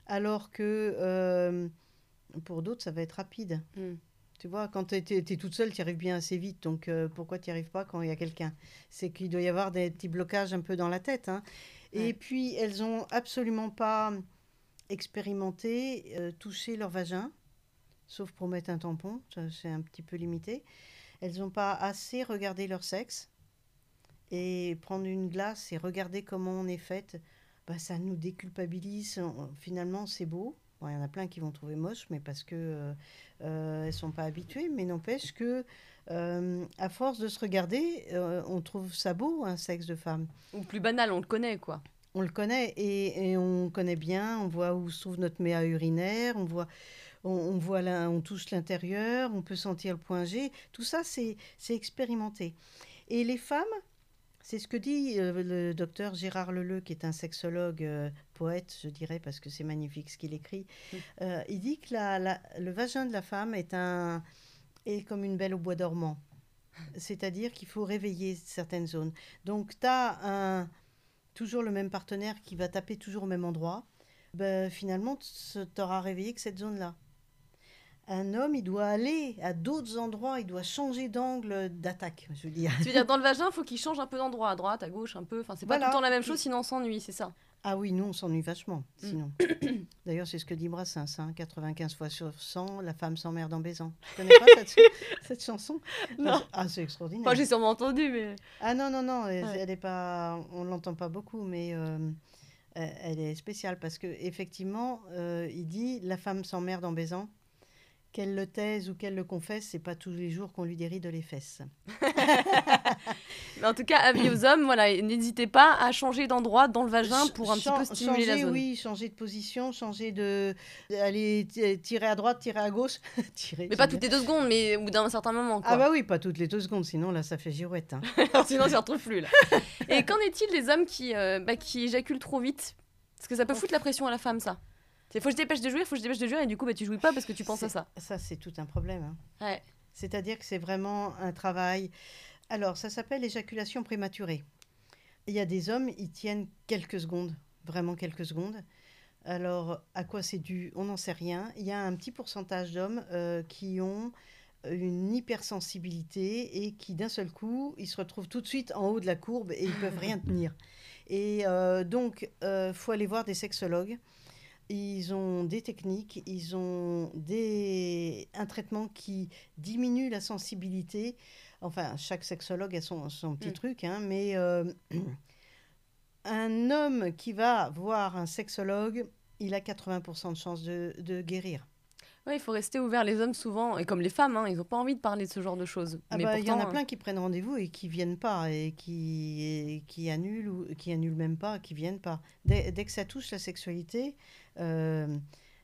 Alors que euh, pour d'autres, ça va être rapide. Hmm. Tu vois, quand tu es, toute seule, tu arrives bien assez vite. Donc, pourquoi tu n'y arrives pas quand il y a quelqu'un? C'est qu'il doit y avoir des petits blocages un peu dans la tête. hein. Et puis, elles ont absolument pas expérimenté euh, toucher leur vagin, sauf pour mettre un tampon. C'est un petit peu limité. Elles n'ont pas assez regardé leur sexe. Et prendre une glace et regarder comment on est faite, bah, ça nous déculpabilise. Finalement, c'est beau. Il y en a plein qui vont trouver moche, mais parce que euh, euh, sont pas habituées. Mais n'empêche que, euh, à force de se regarder, on trouve ça beau, un sexe de femme. Ou plus banal, on le connaît quoi. On le connaît et, et on connaît bien. On voit où se trouve notre méa urinaire. On voit, on, on voit là, on touche l'intérieur. On peut sentir le point G. Tout ça, c'est c'est expérimenté. Et les femmes, c'est ce que dit euh, le docteur Gérard Leleu, qui est un sexologue euh, poète, je dirais, parce que c'est magnifique ce qu'il écrit. Mm. Euh, il dit que la- la- le vagin de la femme est, un, est comme une belle au bois dormant. C'est-à-dire qu'il faut réveiller certaines zones. Donc, tu as un, toujours le même partenaire qui va taper toujours au même endroit. Ben, finalement, tu n'auras réveillé que cette zone-là. Un homme, il doit aller à d'autres endroits, il doit changer d'angle d'attaque, je veux dire. Tu veux dire dans le vagin, faut qu'il change un peu d'endroit, à droite, à gauche, un peu. Enfin, c'est pas Voilà. tout le temps la même chose, sinon on s'ennuie, c'est ça. Ah oui, nous, on s'ennuie vachement, Mm. sinon. D'ailleurs, c'est ce que dit Brassens, hein, 95 fois sur 100, la femme s'emmerde en baisant. Tu connais pas cette, cette chanson? Non. Ah, c'est extraordinaire. Enfin, j'ai sûrement entendu, mais. Ah non, non, non, elle, Ouais. elle est pas, on l'entend pas beaucoup, mais euh, elle elle est spéciale parce que effectivement, euh, il dit la femme s'emmerde en baisant. Qu'elle le taise ou qu'elle le confesse, c'est pas tous les jours qu'on lui déride les fesses. En tout cas, avis aux hommes, voilà, n'hésitez pas à changer d'endroit dans le vagin Ch- pour un petit chan- peu stimuler la changer, zone. Oui, changer de position, changer de, aller tirer à droite, tirer à gauche, tirer. Mais c'est pas toutes les deux secondes, mais au bout d'un certain moment. Quoi. Ah bah oui, pas toutes les deux secondes, sinon là ça fait girouette. hein. Sinon, on s'y retrouve plus là. Et qu'en est-il des hommes qui, euh, bah, qui éjaculent trop vite? Parce que ça peut foutre la pression à la femme, ça. Il faut que je dépêche de jouir, faut que je dépêche de jouir, et du coup, bah, tu jouis pas parce que tu penses à C'est- ça. Ça c'est tout un problème. hein. Ouais. C'est-à-dire que c'est vraiment un travail. Alors, ça s'appelle éjaculation prématurée. Il y a des hommes, ils tiennent quelques secondes, vraiment quelques secondes. Alors, à quoi c'est dû On n'en sait rien. Il y a un petit pourcentage d'hommes euh, qui ont une hypersensibilité et qui, d'un seul coup, ils se retrouvent tout de suite en haut de la courbe et ils peuvent rien tenir. Et euh, donc, il faut aller voir des sexologues. Ils ont des techniques, ils ont des... un traitement qui diminue la sensibilité. Enfin, chaque sexologue a son, son petit Mm. truc, hein, mais euh, un homme qui va voir un sexologue, il a 80% de chances de, de guérir. Ouais, il faut rester ouvert. Les hommes, souvent, et comme les femmes, hein, ils n'ont pas envie de parler de ce genre de choses. Ah bah, il y en a pourtant, plein qui prennent rendez-vous et qui viennent pas et qui, et qui annulent ou qui annulent même pas, qui viennent pas. Dès, dès que ça touche la sexualité, euh,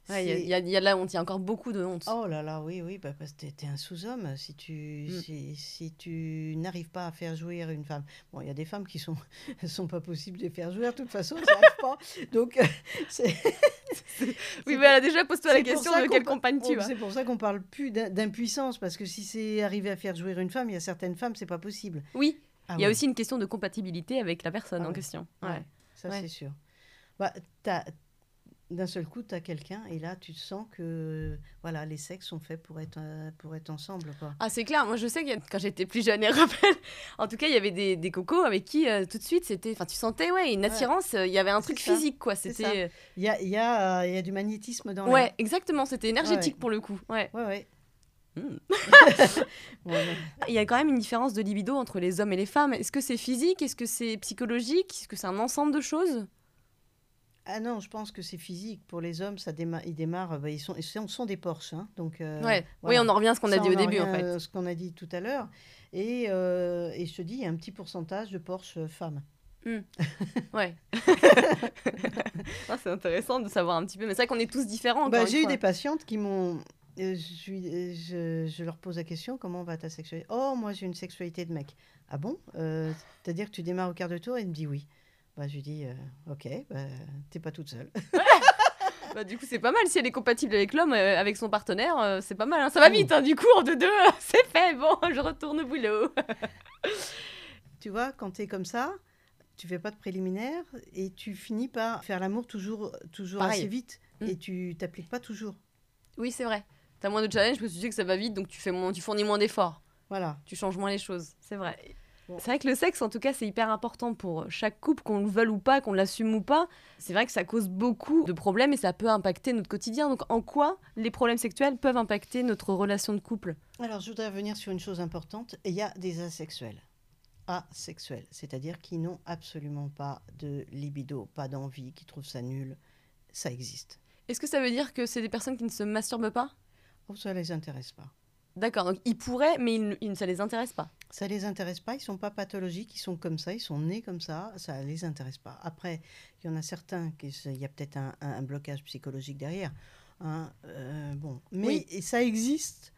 ouais, il y a- y, a- y a de la honte, il y a encore beaucoup de honte. Oh là là, oui, oui, bah, parce que t'es, un sous-homme si tu, Mm. si, si tu n'arrives pas à faire jouir une femme. Bon, il y a des femmes qui sont, sont pas possibles de faire jouir, de toute façon, ça n'arrive pas. Donc, euh, c'est, oui, mais déjà, pose-toi la c'est pour question de quelle compagne tu oh, as. C'est pour ça qu'on parle plus d'im- d'impuissance, parce que si c'est arrivé à faire jouir une femme, il y a certaines femmes, c'est pas possible. Oui, Ah il y a ouais, aussi une question de compatibilité avec la personne Ah en ouais. question. Ouais. Ça, c'est sûr. Bah, d'un seul coup, tu as quelqu'un, et là, tu sens que voilà, les sexes sont faits pour être, euh, pour être ensemble. Quoi. Ah, c'est clair. Moi, je sais que quand j'étais plus jeune et rebelle, en tout cas, il y avait des, des cocos avec qui, euh, tout de suite, c'était. Enfin, tu sentais, ouais, une Ouais. attirance. euh, Il y avait un truc ça. physique, quoi. C'était. Il y a, y, a, y a du magnétisme dans Ouais, exactement. C'était énergétique Ouais. pour le coup. Ouais. Ouais, ouais. Hmm. Bon, mais- Il y a quand même une différence de libido entre les hommes et les femmes. Est-ce que c'est physique? Est-ce que c'est psychologique? Est-ce que c'est un ensemble de choses? Ah non, je pense que c'est physique. Pour les hommes, ça déma- ils démarrent, bah, ils, sont, ils sont- des Porsche. hein, donc, euh, Ouais. voilà. Oui, on en revient à ce qu'on a dit au en début, en fait. Ce qu'on a dit tout à l'heure. Et, euh, et je te dis, il y a un petit pourcentage de Porsche euh, femmes. Ouais. Ah, c'est intéressant de savoir un petit peu. Mais c'est vrai qu'on est tous différents. Bah, j'ai eu des patientes qui m'ont. euh, Je, euh, je, je leur pose la question comment va ta sexualité? Oh, moi j'ai une sexualité de mec. Ah bon? Euh, C'est-à-dire que tu démarres au quart de tour et il me dit oui. Bah, je lui dis euh, ok, bah, t'es pas toute seule. Bah, du coup, c'est pas mal. Si elle est compatible avec l'homme, euh, avec son partenaire, euh, c'est pas mal. hein. Ça va Ah vite, hein, du coup, en deux deux, c'est fait. Bon, je retourne au boulot. tu vois, quand t'es comme ça, tu fais pas de préliminaire et tu finis par faire l'amour toujours, toujours Pareil. assez vite Mm. et tu t'appliques pas toujours. Oui, c'est vrai. T'as moins de challenge parce que tu sais que ça va vite, donc tu, fais moins, tu fournis moins d'efforts. Voilà. Tu changes moins les choses. C'est vrai. C'est vrai que le sexe, en tout cas, c'est hyper important pour chaque couple, qu'on le veuille ou pas, qu'on l'assume ou pas. C'est vrai que ça cause beaucoup de problèmes et ça peut impacter notre quotidien. Donc, en quoi les problèmes sexuels peuvent impacter notre relation de couple? Alors, je voudrais revenir sur une chose importante. Il y a des asexuels. Asexuels, c'est-à-dire qui n'ont absolument pas de libido, pas d'envie, qui trouvent ça nul. Ça existe. Est-ce que ça veut dire que c'est des personnes qui ne se masturbent pas? Oh, ça les intéresse pas. D'accord, donc ils pourraient, mais ils, ils- ça les intéresse pas. Ça les intéresse pas, ils sont pas pathologiques, ils sont comme ça, ils sont nés comme ça, ça les intéresse pas. Après, il y en a certains, qui, il y a peut-être un, un- un blocage psychologique derrière. hein, euh, bon. Mais Oui. ça existe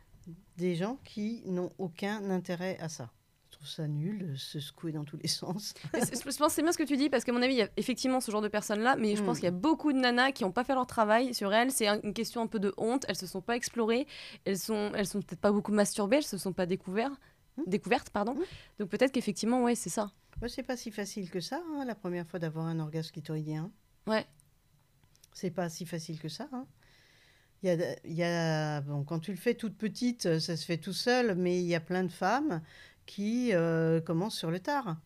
des gens qui n'ont aucun intérêt à ça. Je trouve ça nul se secouer dans tous les sens. Je pense que c'est bien ce que tu dis, parce qu'à mon avis, il y a effectivement ce genre de personnes-là, mais je pense Mm. qu'il y a beaucoup de nanas qui n'ont pas fait leur travail sur elles. C'est un- une question un peu de honte. Elles se sont pas explorées. Elles sont, elles sont peut-être pas beaucoup masturbées. Elles se sont pas découvertes. Mm. Découvertes, pardon. Mm. Donc peut-être qu'effectivement, ouais, c'est ça. Bah, c'est pas si facile que ça, hein, la première fois d'avoir un orgasme clitoridien. Ouais. C'est pas si facile que ça. hein. Il y a, il y a- bon, quand tu le fais toute petite, ça se fait tout seul, mais il y a plein de femmes qui euh, commencent sur le tard.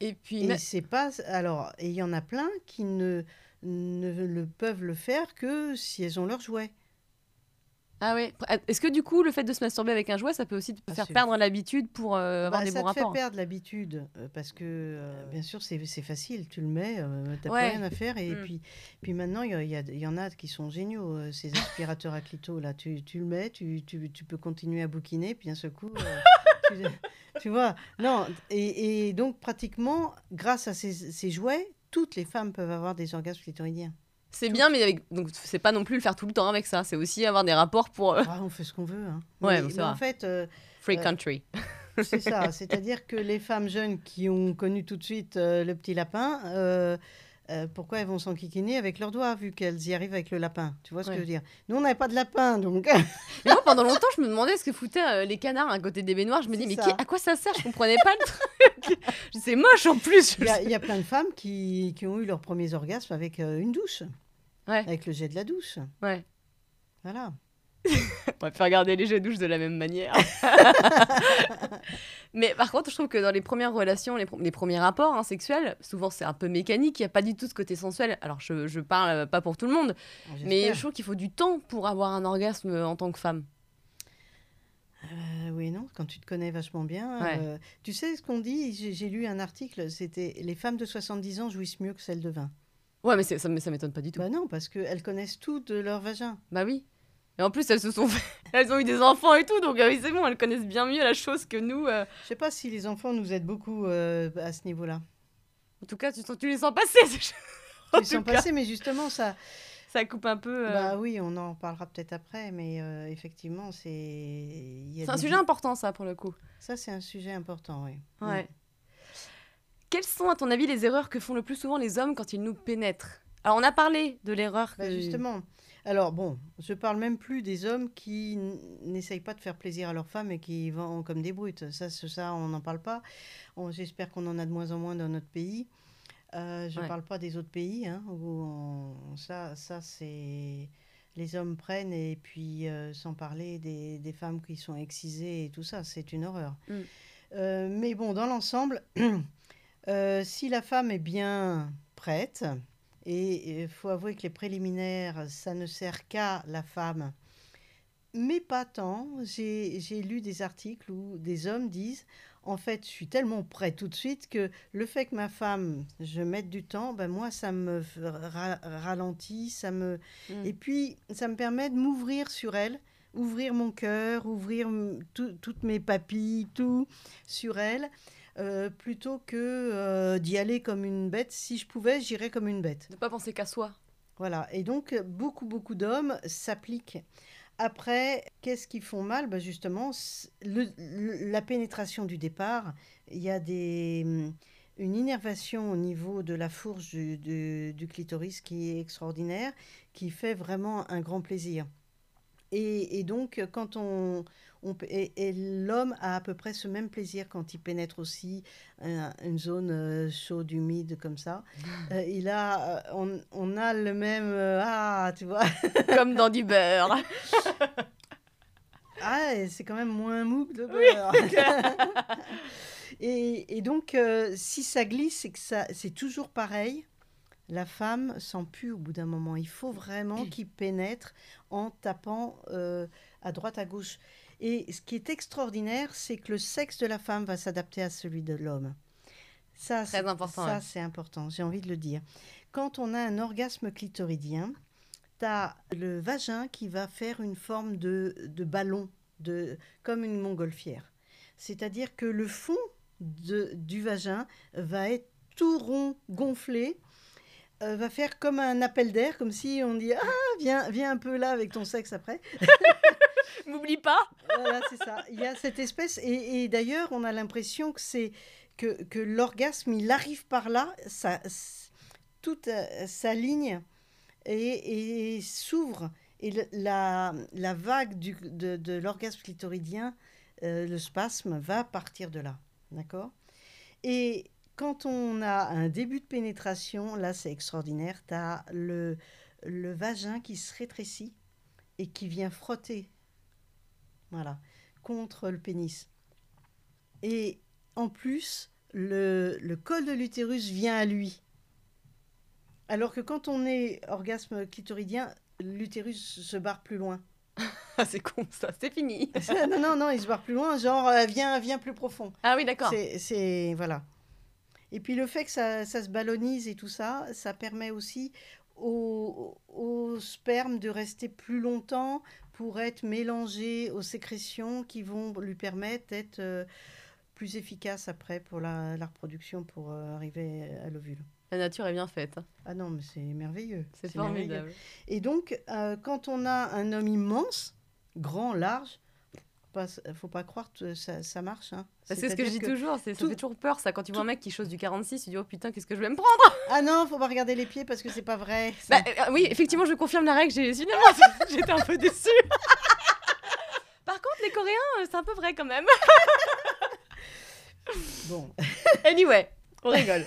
Et puis, Et mais- c'est pas alors, il y en a plein qui ne, ne le peuvent le faire que si elles ont leur jouet. ah ouais. Est-ce que du coup, le fait de se masturber avec un jouet, ça peut aussi te Ah, faire perdre l'habitude pour euh, avoir Bah, des ça bons te fait rapports perdre l'habitude euh, parce que euh, bien sûr c'est facile, tu le mets, euh, t'as Ouais. plus rien à faire et Mm. puis puis maintenant il y, y, y en a qui sont géniaux ces aspirateurs à clito là, tu, tu le mets, tu, tu, tu peux continuer à bouquiner puis d'un seul coup tu, tu vois non et, et donc pratiquement grâce à ces, ces jouets toutes les femmes peuvent avoir des orgasmes clitoridiens. C'est bien, mais avec... donc c'est pas non plus le faire tout le temps avec ça. C'est aussi avoir des rapports pour euh, Ah, on fait ce qu'on veut. Hein. Ouais, mais, en fait euh, free Euh, country. C'est ça, c'est-à-dire que les femmes jeunes qui ont connu tout de suite euh, le petit lapin, euh, pourquoi elles vont s'enquiquiner avec leurs doigts vu qu'elles y arrivent avec le lapin Tu vois ce Ouais. que je veux dire? Nous, on n'avait pas de lapin, donc moi, pendant longtemps, je me demandais ce que foutaient euh, les canards à côté des baignoires. Je me dis, mais qui- à quoi ça sert? Je comprenais pas le truc. C'est moche en plus. il y, a- il y a plein de femmes qui, qui ont eu leurs premiers orgasmes avec euh, une douche, Ouais. avec le jet de la douche. Ouais. Voilà. On va faire regarder les jets de douche de la même manière. Mais par contre, je trouve que dans les premières relations, les, premiers rapports hein, sexuels, souvent c'est un peu mécanique, il n'y a pas du tout ce côté sensuel. Alors je, je parle euh, pas pour tout le monde, mais J'espère. je trouve qu'il faut du temps pour avoir un orgasme euh, en tant que femme. Euh, oui, non, quand tu te connais vachement bien. Ouais. euh, tu sais ce qu'on dit? J'ai lu un article, c'était les femmes de 70 ans jouissent mieux que celles de 20. Ouais, mais ça, ça m'étonne pas du tout. Bah non, parce qu'elles connaissent tout de leur vagin. Bah oui. Et en plus, elles se sont fait- elles ont eu des enfants et tout, donc euh, c'est bon, elles connaissent bien mieux la chose que nous. euh. Je sais pas si les enfants nous aident beaucoup euh, à ce niveau-là. En tout cas, tu, les sens passer. En Ils sont tout cas, passés, mais justement, ça. ça coupe un peu. euh. Bah oui, on en parlera peut-être après, mais euh, effectivement, c'est. c'est un des- sujet important, ça, pour le coup. Ça, c'est un sujet important, oui. Ouais. Quelles sont, à ton avis, les erreurs que font le plus souvent les hommes quand ils nous pénètrent? Alors, on a parlé de l'erreur. Bah, que- justement. Alors bon, je parle même plus des hommes qui n'essayent pas de faire plaisir à leurs femmes et qui vont comme des brutes. Ça, ça on n'en parle pas. J'espère qu'on en a de moins en moins dans notre pays. Euh, je ne Ouais. parle pas des autres pays. hein, où on- ça, ça c'est... Les hommes prennent et puis euh, sans parler des, des femmes qui sont excisées et tout ça, c'est une horreur. Mm. Euh, mais bon, dans l'ensemble, si la femme est bien prête, et il faut avouer que les préliminaires, ça ne sert qu'à la femme. Mais pas tant. J'ai j'ai lu des articles où des hommes disent, en fait, je suis tellement prêt tout de suite que le fait que ma femme, je mette du temps, ben moi, ça me ra- ralentit, ça me... Mm. Et puis, ça me permet de m'ouvrir sur elle, ouvrir mon cœur, ouvrir toutes mes papilles, tout sur elle, euh, plutôt que euh, d'y aller comme une bête. Si je pouvais, j'irais comme une bête. Ne pas penser qu'à soi. Voilà, et donc beaucoup, beaucoup d'hommes s'appliquent. Après, qu'est-ce qu'ils font mal? Ben Justement, c- le- le- la pénétration du départ, il y a des, hum, une innervation au niveau de la fourche du, du- du clitoris qui est extraordinaire, qui fait vraiment un grand plaisir. Et, et donc, quand on... on et et l'homme a à peu près ce même plaisir quand il pénètre aussi un- une zone euh, chaude, humide, comme ça. Euh, il a, euh, on, on a le même... euh, ah, tu vois Comme dans du beurre. Ah, c'est quand même moins mou que le beurre. et, et donc, euh, si ça glisse, c'est que ça, c'est toujours pareil. La femme sent plus au bout d'un moment. Il faut vraiment qu'il pénètre en tapant euh, à droite, à gauche. Et ce qui est extraordinaire, c'est que le sexe de la femme va s'adapter à celui de l'homme. Ça, Très important, Ça, c'est important. J'ai envie de le dire. Quand on a un orgasme clitoridien, tu as le vagin qui va faire une forme de, de ballon, de, comme une montgolfière. C'est-à-dire que le fond de- du vagin va être tout rond, gonflé, euh, va faire comme un appel d'air, comme si on dit Ah, viens, viens un peu là avec ton sexe après. M'oublie pas. Voilà, c'est ça. Il y a cette espèce, et, d'ailleurs, on a l'impression que c'est que, que l'orgasme, il arrive par là, ça, toute euh, sa ligne et, s'ouvre. Et la, la vague du, de, de l'orgasme clitoridien, euh, le spasme, va partir de là. D'accord? Et quand on a un début de pénétration, là, c'est extraordinaire. Tu as le, le vagin qui se rétrécit et qui vient frotter voilà, contre le pénis. Et en plus, le, le col de l'utérus vient à lui. Alors que quand on est orgasme clitoridien, l'utérus se barre plus loin. Ah, c'est con ça, c'est fini. non, non, non, il se barre plus loin, genre euh, viens, viens plus profond. Ah oui, d'accord. C'est, voilà. Et puis le fait que ça, ça se ballonise et tout ça, ça permet aussi au, au sperme de rester plus longtemps pour être mélangé aux sécrétions qui vont lui permettre d'être euh, plus efficace après pour la, la reproduction, pour euh, arriver à l'ovule. La nature est bien faite. hein. Ah non, mais c'est merveilleux. C'est merveilleux. formidable. Et donc, euh, quand on a un homme immense, grand, large, pas, faut pas croire que ça, ça marche. hein. Bah, C'est ce que je dis toujours, c'est- ça tout- fait toujours peur ça. Quand tu vois un mec qui chose du 46, tu dis oh putain, qu'est-ce que je vais me prendre? Ah non, faut pas regarder les pieds parce que c'est pas vrai. Bah euh, oui, effectivement, je confirme la règle, j'ai finalement j'étais un peu déçue. Par contre, les Coréens, euh, c'est un peu vrai quand même. Bon, Anyway, on rigole.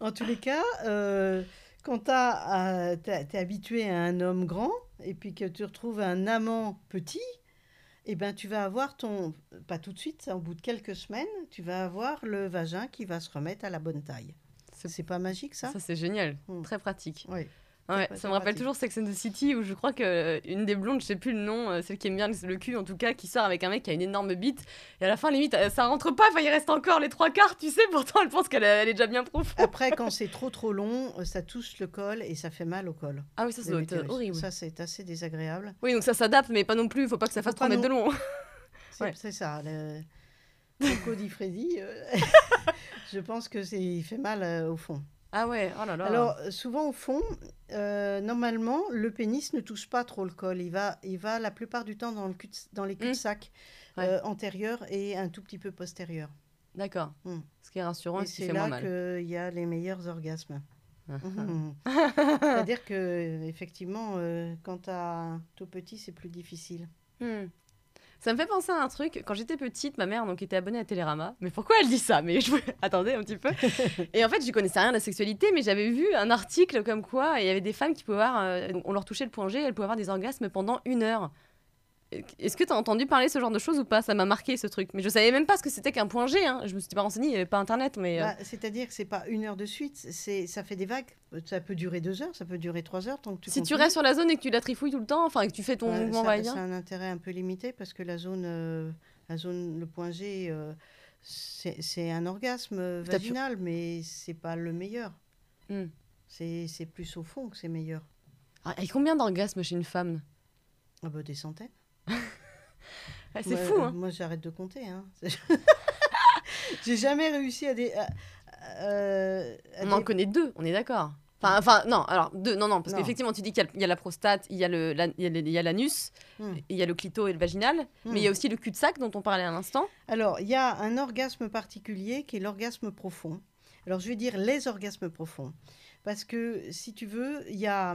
en tous les cas, euh, quand tu es habitué à un homme grand et puis que tu retrouves un amant petit, eh ben, tu vas avoir ton, pas tout de suite, au bout de quelques semaines, tu vas avoir le vagin qui va se remettre à la bonne taille. C'est- pas magique ça? Ça c'est génial, Hmm. très pratique. Oui. Ouais, ça c'est me rappelle toujours Sex and the City où je crois que euh, une des blondes, je sais plus le nom, euh, celle qui aime bien le cul en tout cas, qui sort avec un mec qui a une énorme bite et à la fin limite euh, ça rentre pas, il reste encore les trois quarts, tu sais, pourtant elle pense qu'elle elle est déjà bien profond. Après, quand c'est trop trop long, ça touche le col et ça fait mal au col. Ah oui, ça, l'utérus. horrible. Ça, c'est assez désagréable. Oui, donc ça s'adapte, mais pas non plus, faut pas que ça fasse pas 3 mètres de long. C'est Ouais. c'est ça. Le... Coco di Freddy, euh, je pense que c'est il fait mal euh, au fond. Ah ouais, oh là là. Alors, euh, souvent au fond, euh, normalement, le pénis ne touche pas trop le col. Il va, il va la plupart du temps dans, le cul dans les cul-de-sac Mm. Ouais. euh, antérieurs et un tout petit peu postérieurs. D'accord. Hmm. Ce qui est rassurant et c'est là qu'il y a les meilleurs orgasmes. Ah. Mhm. C'est-à-dire que effectivement, euh, quand tu as tout petit, c'est plus difficile. Ça me fait penser à un truc. Quand j'étais petite, ma mère donc était abonnée à Télérama. Mais pourquoi elle dit ça? Mais je attendez un petit peu. Et en fait, je connaissais rien de la sexualité, mais j'avais vu un article comme quoi il y avait des femmes qui pouvaient avoir, euh, on leur touchait le point G, elles pouvaient avoir des orgasmes pendant une heure. Est-ce que tu as entendu parler ce genre de choses ou pas? Ça m'a marqué ce truc. Mais je savais même pas ce que c'était qu'un point G. Hein. Je me suis pas renseignée, il n'y avait pas internet. Mais euh, Bah, C'est-à-dire que c'est pas une heure de suite, c'est ça fait des vagues. Ça peut durer deux heures, ça peut durer trois heures tant que tu si tu restes sur la zone et que tu la trifouilles tout le temps, enfin que tu fais ton mouvement va-et-vient. C'est un intérêt un peu limité parce que la zone, euh, la zone le point G, euh, c'est un orgasme euh, T'as pu- vaginal, mais c'est pas le meilleur. Hmm. C'est c'est plus au fond que c'est meilleur. Ah, et combien d'orgasmes chez une femme? Ah bah, des centaines. Ah, C'est fou, euh, hein Moi, j'arrête de compter. Hein. J'ai jamais réussi à des. à- euh, à On en connaît deux, on est d'accord. Enfin, enfin, non, alors deux, non, non, parce qu'effectivement, tu dis qu'il y a- il y, a la prostate, il y a le- la- il y a le- il y a l'anus, Hmm. il y a le clito et le vaginal, mais il y a aussi le cul-de-sac dont on parlait à l'instant. Alors, il y a un orgasme particulier qui est l'orgasme profond. Alors, je vais dire les orgasmes profonds. Parce que, si tu veux, il y a...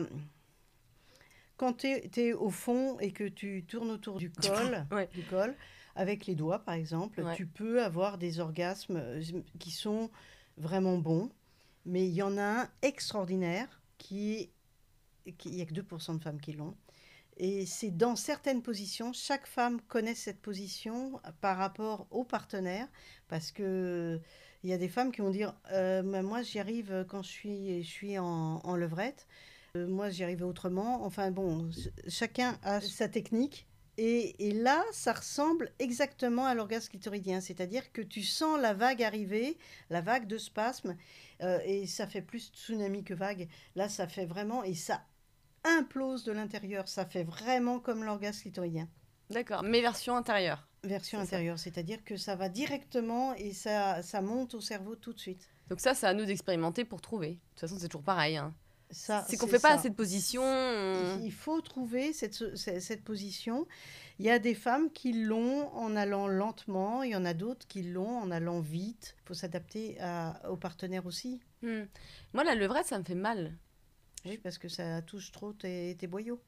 Quand tu es, au fond et que tu tournes autour du col, ouais. du col avec les doigts, par exemple, Ouais. tu peux avoir des orgasmes euh, qui sont vraiment bons. Mais il y en a un extraordinaire qui Il n'y a que 2% de femmes qui l'ont. Et c'est dans certaines positions, chaque femme connaît cette position par rapport au partenaire, parce que il y a des femmes qui vont dire, euh, moi j'y arrive quand je suis, je suis en, en levrette, Euh, moi j'y arrive autrement. Enfin bon, ch- chacun a sa technique. Et, et là, ça ressemble exactement à l'orgasme clitoridien, c'est-à-dire que tu sens la vague arriver, la vague de spasme, euh, et ça fait plus tsunami que vague. Là, ça fait vraiment, et ça implose de l'intérieur. Ça fait vraiment comme l'orgasme clitoridien. D'accord, mais version intérieure. Version intérieure, c'est-à-dire que ça va directement et ça, ça monte au cerveau tout de suite. Donc ça, c'est à nous d'expérimenter pour trouver. De toute façon, c'est toujours pareil. hein. C'est qu'on fait pas ça. assez de positions. on- Il faut trouver cette, ce- cette, cette position. Il y a des femmes qui l'ont en allant lentement, il y en a d'autres qui l'ont en allant vite. Il faut s'adapter à- au partenaire aussi. Hmm. Moi, la levrette, ça me fait mal. Oui, parce que ça touche trop tes, tes boyaux.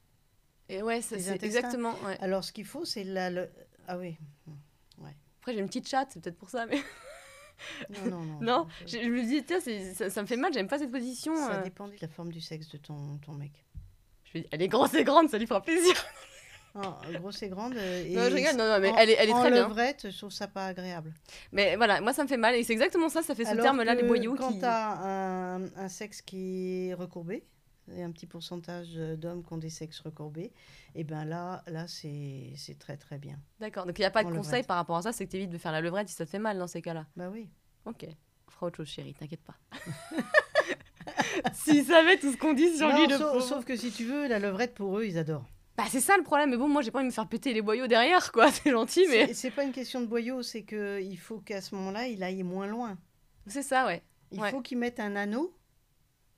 Et ouais, c'est exactement. ouais. Alors, ce qu'il faut, c'est la... le- Ah oui. Après, j'ai une petite chatte, c'est peut-être pour ça. Mais... Non, non, non. non, Je- je, me dis, tiens, ça, ça me fait mal, j'aime pas cette position. Ça euh. dépend de la forme du sexe de ton, ton mec. Je me dis, elle est grosse et grande, ça lui fera plaisir. Ah, grosse et grande. euh, non, et je rigole, non, non, mais en- elle est, elle est en très bien. levrette, je trouve ça pas agréable. Mais voilà, moi, ça me fait mal. Et c'est exactement ça, ça fait ce terme-là, les boyaux Quand qui. tu as un, un sexe qui est recourbé, et un petit pourcentage d'hommes qui ont des sexes recourbés, et ben là, là c'est très très bien. D'accord, donc il n'y a pas de conseil levrette. par rapport à ça, c'est que tu évites de faire la levrette si ça te fait mal dans ces cas-là. Bah oui. Ok, on fera autre chose, chérie, t'inquiète pas. S'il savait tout ce qu'on dit sur Non, lui, sauf, pauvre. sauf que si tu veux, la levrette pour eux, ils adorent. Bah, c'est ça le problème, mais bon, moi j'ai pas envie de me faire péter les boyaux derrière, quoi, c'est gentil, mais. C'est- pas une question de boyau, c'est que il faut qu'à ce moment-là, il aille moins loin. C'est ça, ouais. Il Ouais. faut qu'ils mettent un anneau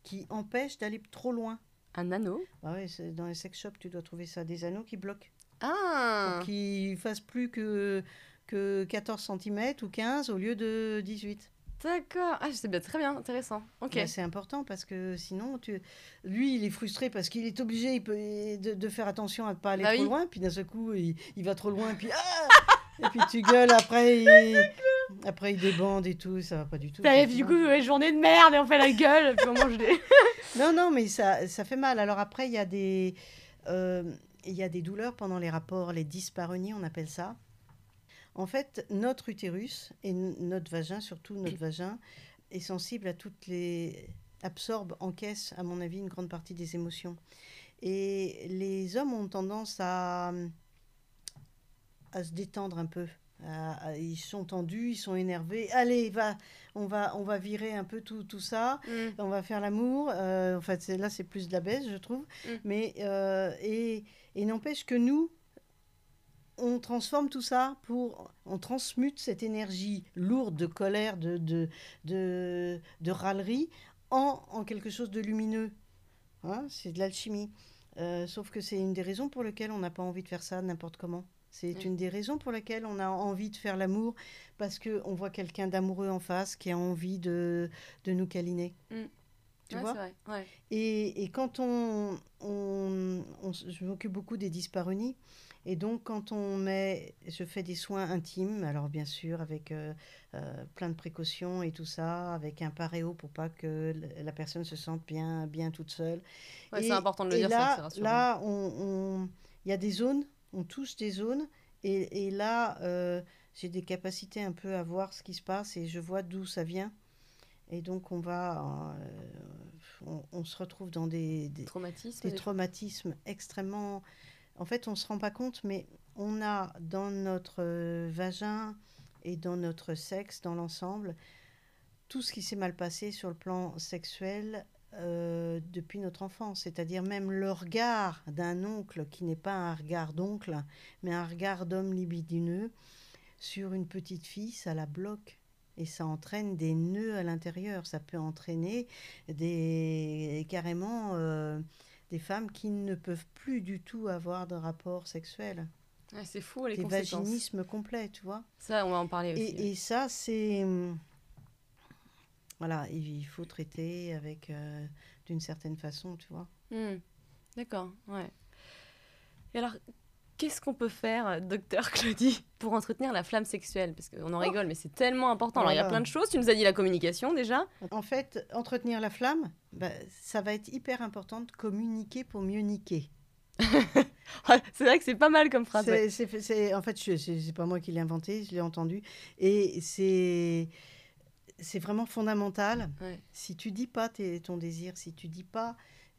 qui empêche d'aller trop loin. Un anneau Bah ouais, c'est- dans les sex shops, tu dois trouver ça, des anneaux qui bloquent. Ah Pour qu'ils fassent plus que, que 14 cm ou 15 au lieu de 18. D'accord, ah, sais bien, très bien, intéressant. Ok. Bah, c'est important parce que sinon, tu... lui, il est frustré parce qu'il est obligé il peut... de, de faire attention à ne pas aller Bah trop oui. loin. Puis d'un seul coup, il, il va trop loin. Puis, ah et puis tu gueules. Après, il... après, il débande et tout. Ça va pas du tout. Du coup, ouais, journée de merde, et on fait la gueule, puis on mange des. Non, non, mais ça, ça fait mal. Alors après, il y a des, euh, il y a des douleurs pendant les rapports, les dyspareunies, on appelle ça. En fait, notre utérus et notre vagin, surtout notre vagin, est sensible à toutes les, absorbe, encaisse, à mon avis, une grande partie des émotions. Et les hommes ont tendance à, à se détendre un peu. À- à- ils sont tendus, ils sont énervés. Allez, va, on va, on va virer un peu tout, tout ça. Mm. On va faire l'amour. Euh, en fait, là, c'est plus de la baisse, je trouve. Mm. Mais euh, et, et n'empêche que nous, on transforme tout ça pour, on transmute cette énergie lourde de colère, de, de, de, de râlerie en, en quelque chose de lumineux. Hein, c'est de l'alchimie. Euh, sauf que c'est une des raisons pour lesquelles on n'a pas envie de faire ça n'importe comment. C'est une des raisons pour lesquelles on a envie de faire l'amour parce qu'on voit quelqu'un d'amoureux en face qui a envie de, de nous câliner. Mm. Tu Ouais, vois vrai. Ouais. et, et quand on, on, je m'occupe beaucoup des disparunis, et donc quand on met, je fais des soins intimes, alors bien sûr avec euh, euh, plein de précautions et tout ça, avec un paréo pour pas que la personne se sente bien, bien toute seule. C'est important de le et dire, ça, là, c'est rassurant. là, on- il y a des zones, on touche des zones, et, et là, euh, j'ai des capacités un peu à voir ce qui se passe, et je vois d'où ça vient. Et donc on va, euh, on, on se retrouve dans des, des, Traumatisme. des traumatismes extrêmement. En fait, on ne se rend pas compte, mais on a dans notre vagin et dans notre sexe, dans l'ensemble, tout ce qui s'est mal passé sur le plan sexuel euh, depuis notre enfance. C'est-à-dire même le regard d'un oncle qui n'est pas un regard d'oncle, mais un regard d'homme libidineux sur une petite fille, ça la bloque. Et ça entraîne des nœuds à l'intérieur. Ça peut entraîner des carrément euh, des femmes qui ne peuvent plus du tout avoir de rapport sexuel. Ouais, c'est fou les Des conséquences. vaginismes complets, tu vois. Ça, on va en parler aussi. ouais. Et, et ça, c'est. Voilà, il faut traiter avec. euh, d'une certaine façon, tu vois. Hmm. D'accord, ouais. Et alors, qu'est-ce qu'on peut faire, euh, docteur Claudie, pour entretenir la flamme sexuelle? Parce qu'on en rigole, mais c'est tellement important. Alors, il y a Oh. Plein de choses. Tu nous as dit la communication déjà. En fait, entretenir la flamme, bah, ça va être hyper important de communiquer pour mieux niquer. C'est vrai que c'est pas mal comme phrase. C'est, en fait, c'est pas moi qui l'ai inventé, je l'ai entendu. Et c'est, c'est vraiment fondamental. Ouais. Si tu dis pas tes- ton désir, si tu dis pas,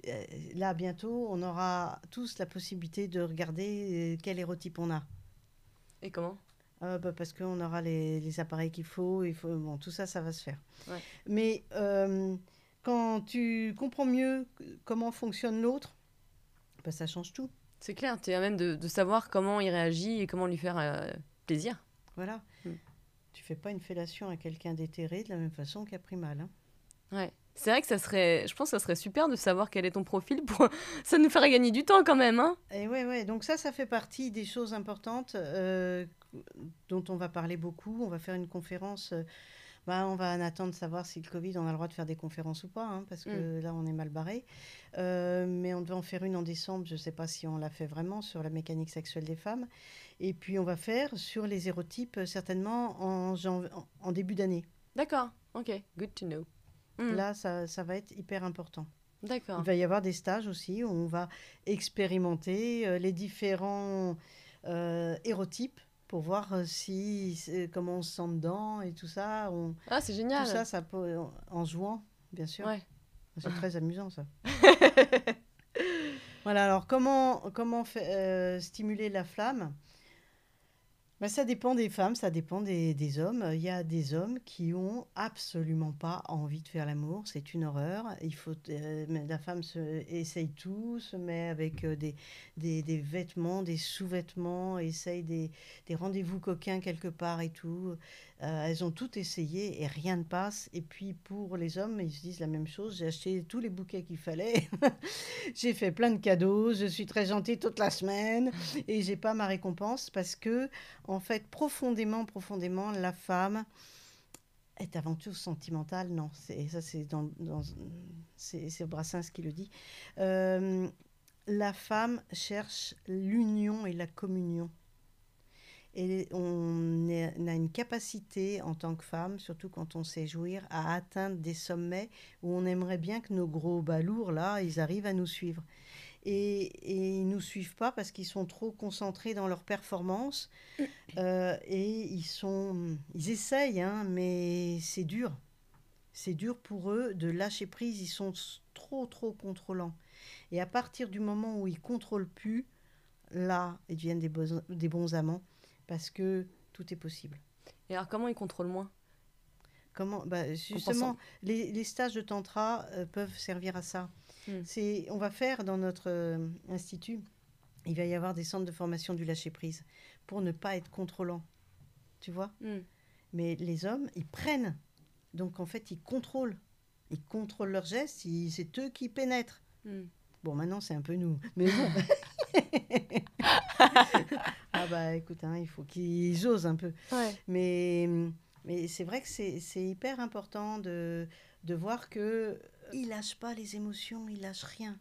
euh, là bientôt, on aura tous la possibilité de regarder euh, quel érotype on a. Et comment? Euh, bah, parce qu'on aura les, les appareils qu'il faut, il faut, bon, tout ça, ça va se faire. Ouais. Mais euh, quand tu comprends mieux comment fonctionne l'autre, bah, ça change tout. C'est clair, tu as même de, de savoir comment il réagit et comment lui faire plaisir. Voilà. Fais pas une fellation à quelqu'un déterré de la même façon qu'à pris mal. hein. Ouais. C'est vrai que ça serait, je pense que ça serait super de savoir quel est ton profil pour ça nous ferait gagner du temps quand même, hein Et ouais, ouais. Donc ça, ça fait partie des choses importantes euh, dont on va parler beaucoup. On va faire une conférence. Bah, on va en attendre de savoir si le Covid, on a le droit de faire des conférences ou pas, hein, parce que là, on est mal barré. Euh, mais on devait en faire une en décembre. Je ne sais pas si on l'a fait vraiment sur la mécanique sexuelle des femmes. Et puis, on va faire sur les hérotypes, euh, certainement en, en- en début d'année. D'accord, ok, good to know. Hmm, Là, ça, ça va être hyper important. D'accord. Il va y avoir des stages aussi où on va expérimenter euh, les différents euh, hérotypes pour voir euh, si c'est- comment on se sent dedans et tout ça. On- Ah, c'est génial. tout ça, ça peut, en, en jouant, bien sûr. Ouais. C'est très amusant ça. voilà. Alors comment comment fait- euh, stimuler la flamme? Ça dépend des femmes, ça dépend des, des hommes. Il y a des hommes qui ont absolument pas envie de faire l'amour, c'est une horreur. Il faut, euh, la femme se, essaye tout, se met avec euh, des, des, des vêtements, des sous-vêtements, essaye des, des rendez-vous coquins quelque part et tout. Euh, elles ont tout essayé et rien ne passe. Et puis pour les hommes, ils se disent la même chose. J'ai acheté tous les bouquets qu'il fallait. j'ai fait plein de cadeaux. Je suis très gentille toute la semaine et j'ai pas ma récompense parce que en fait profondément, profondément, la femme est avant tout sentimentale. Non, c'est ça, c'est dans, c'est Brassens qui le dit. Euh, la femme cherche l'union et la communion. Et on, est- on a une capacité en tant que femme, surtout quand on sait jouir, à atteindre des sommets où on aimerait bien que nos gros balourds, là, ils arrivent à nous suivre. Et, et ils nous suivent pas parce qu'ils sont trop concentrés dans leur performance. Euh, et ils sont... Ils essayent, hein, mais c'est dur. C'est dur pour eux de lâcher prise, ils sont trop trop contrôlants. Et à partir du moment où ils contrôlent plus, là, ils deviennent des, bons- des bons amants parce que tout est possible. Et alors, comment ils contrôlent moins? Comment bah, Justement, les, les stages de tantra euh, peuvent servir à ça. Hmm. C'est, on va faire dans notre euh, institut, il va y avoir des centres de formation du lâcher prise pour ne pas être contrôlant. Tu vois? Hmm. Mais les hommes, ils prennent. Donc en fait, ils contrôlent. Ils contrôlent leurs gestes, c'est eux qui pénètrent. Hmm. Bon, maintenant, c'est un peu nous. Mais bon. bah écoute, hein, il faut qu'ils osent un peu. Ouais. Mais, mais c'est vrai que c'est hyper important de, de voir que ils lâchent pas les émotions, ils lâchent rien.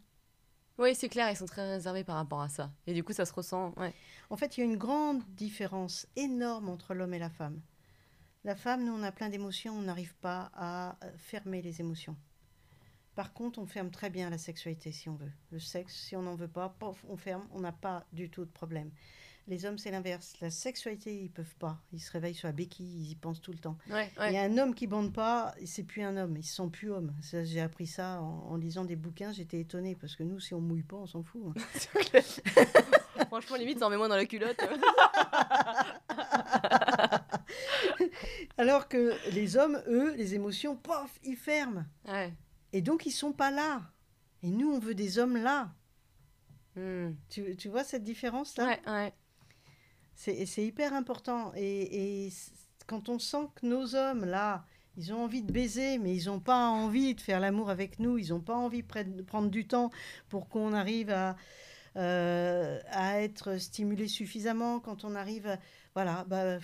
Oui, c'est clair, ils sont très réservés par rapport à ça. Et du coup, ça se ressent. Ouais. En fait, il y a une grande différence énorme entre l'homme et la femme. La femme, nous, on a plein d'émotions, on n'arrive pas à euh, fermer les émotions. Par contre, on ferme très bien la sexualité si on veut. Le sexe, si on n'en veut pas, pof, on ferme, on n'a pas du tout de problème. Les hommes, c'est l'inverse. La sexualité, ils peuvent pas. Ils se réveillent sur la béquille, ils y pensent tout le temps. Ouais, Il ouais. y a un homme qui bande pas, c'est plus un homme, ils se sent plus hommes. J'ai appris ça en, en lisant des bouquins, j'étais étonnée parce que nous, si on mouille pas, on s'en fout. hein. Franchement, limite, en met moins dans la culotte. Alors que les hommes, eux, les émotions, pof, ils ferment. ouais. Et donc, ils sont pas là. Et nous, on veut des hommes là. Hmm. Tu, tu vois cette différence-là? Ouais, ouais. C'est hyper important. Et, et quand on sent que nos hommes, là, ils ont envie de baiser, mais ils n'ont pas envie de faire l'amour avec nous, ils n'ont pas envie de pre- de prendre du temps pour qu'on arrive à, euh, à être stimulé suffisamment, quand on arrive à... Voilà, bah,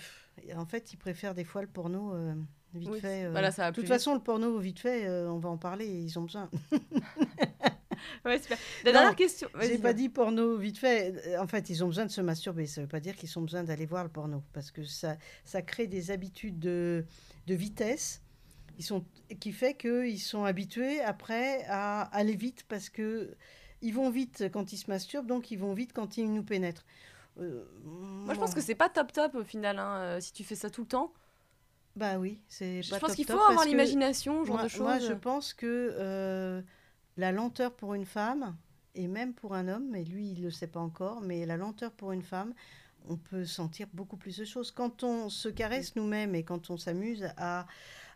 en fait, ils préfèrent des fois le porno euh, vite Oui, fait. euh. voilà, ça va de toute vite. façon, le porno vite fait, euh, on va en parler, ils ont besoin. Ouais, super. La dernière question. J'ai pas dit porno vite fait. En fait, ils ont besoin de se masturber. Ça veut pas dire qu'ils ont besoin d'aller voir le porno. Parce que ça, ça crée des habitudes de, de vitesse ils sont, qui fait qu'ils sont habitués après à aller vite parce que ils vont vite quand ils se masturbent, donc ils vont vite quand ils nous pénètrent. Euh, Moi, je pense que c'est pas top top au final, hein, euh, si tu fais ça tout le temps. Bah oui, c'est Je pas pense qu'il faut avoir l'imagination, ce genre moi, de choses. moi, je pense que euh, la lenteur pour une femme, et même pour un homme, mais lui, il ne le sait pas encore, mais la lenteur pour une femme, on peut sentir beaucoup plus de choses. Quand on se caresse nous-mêmes et quand on s'amuse à,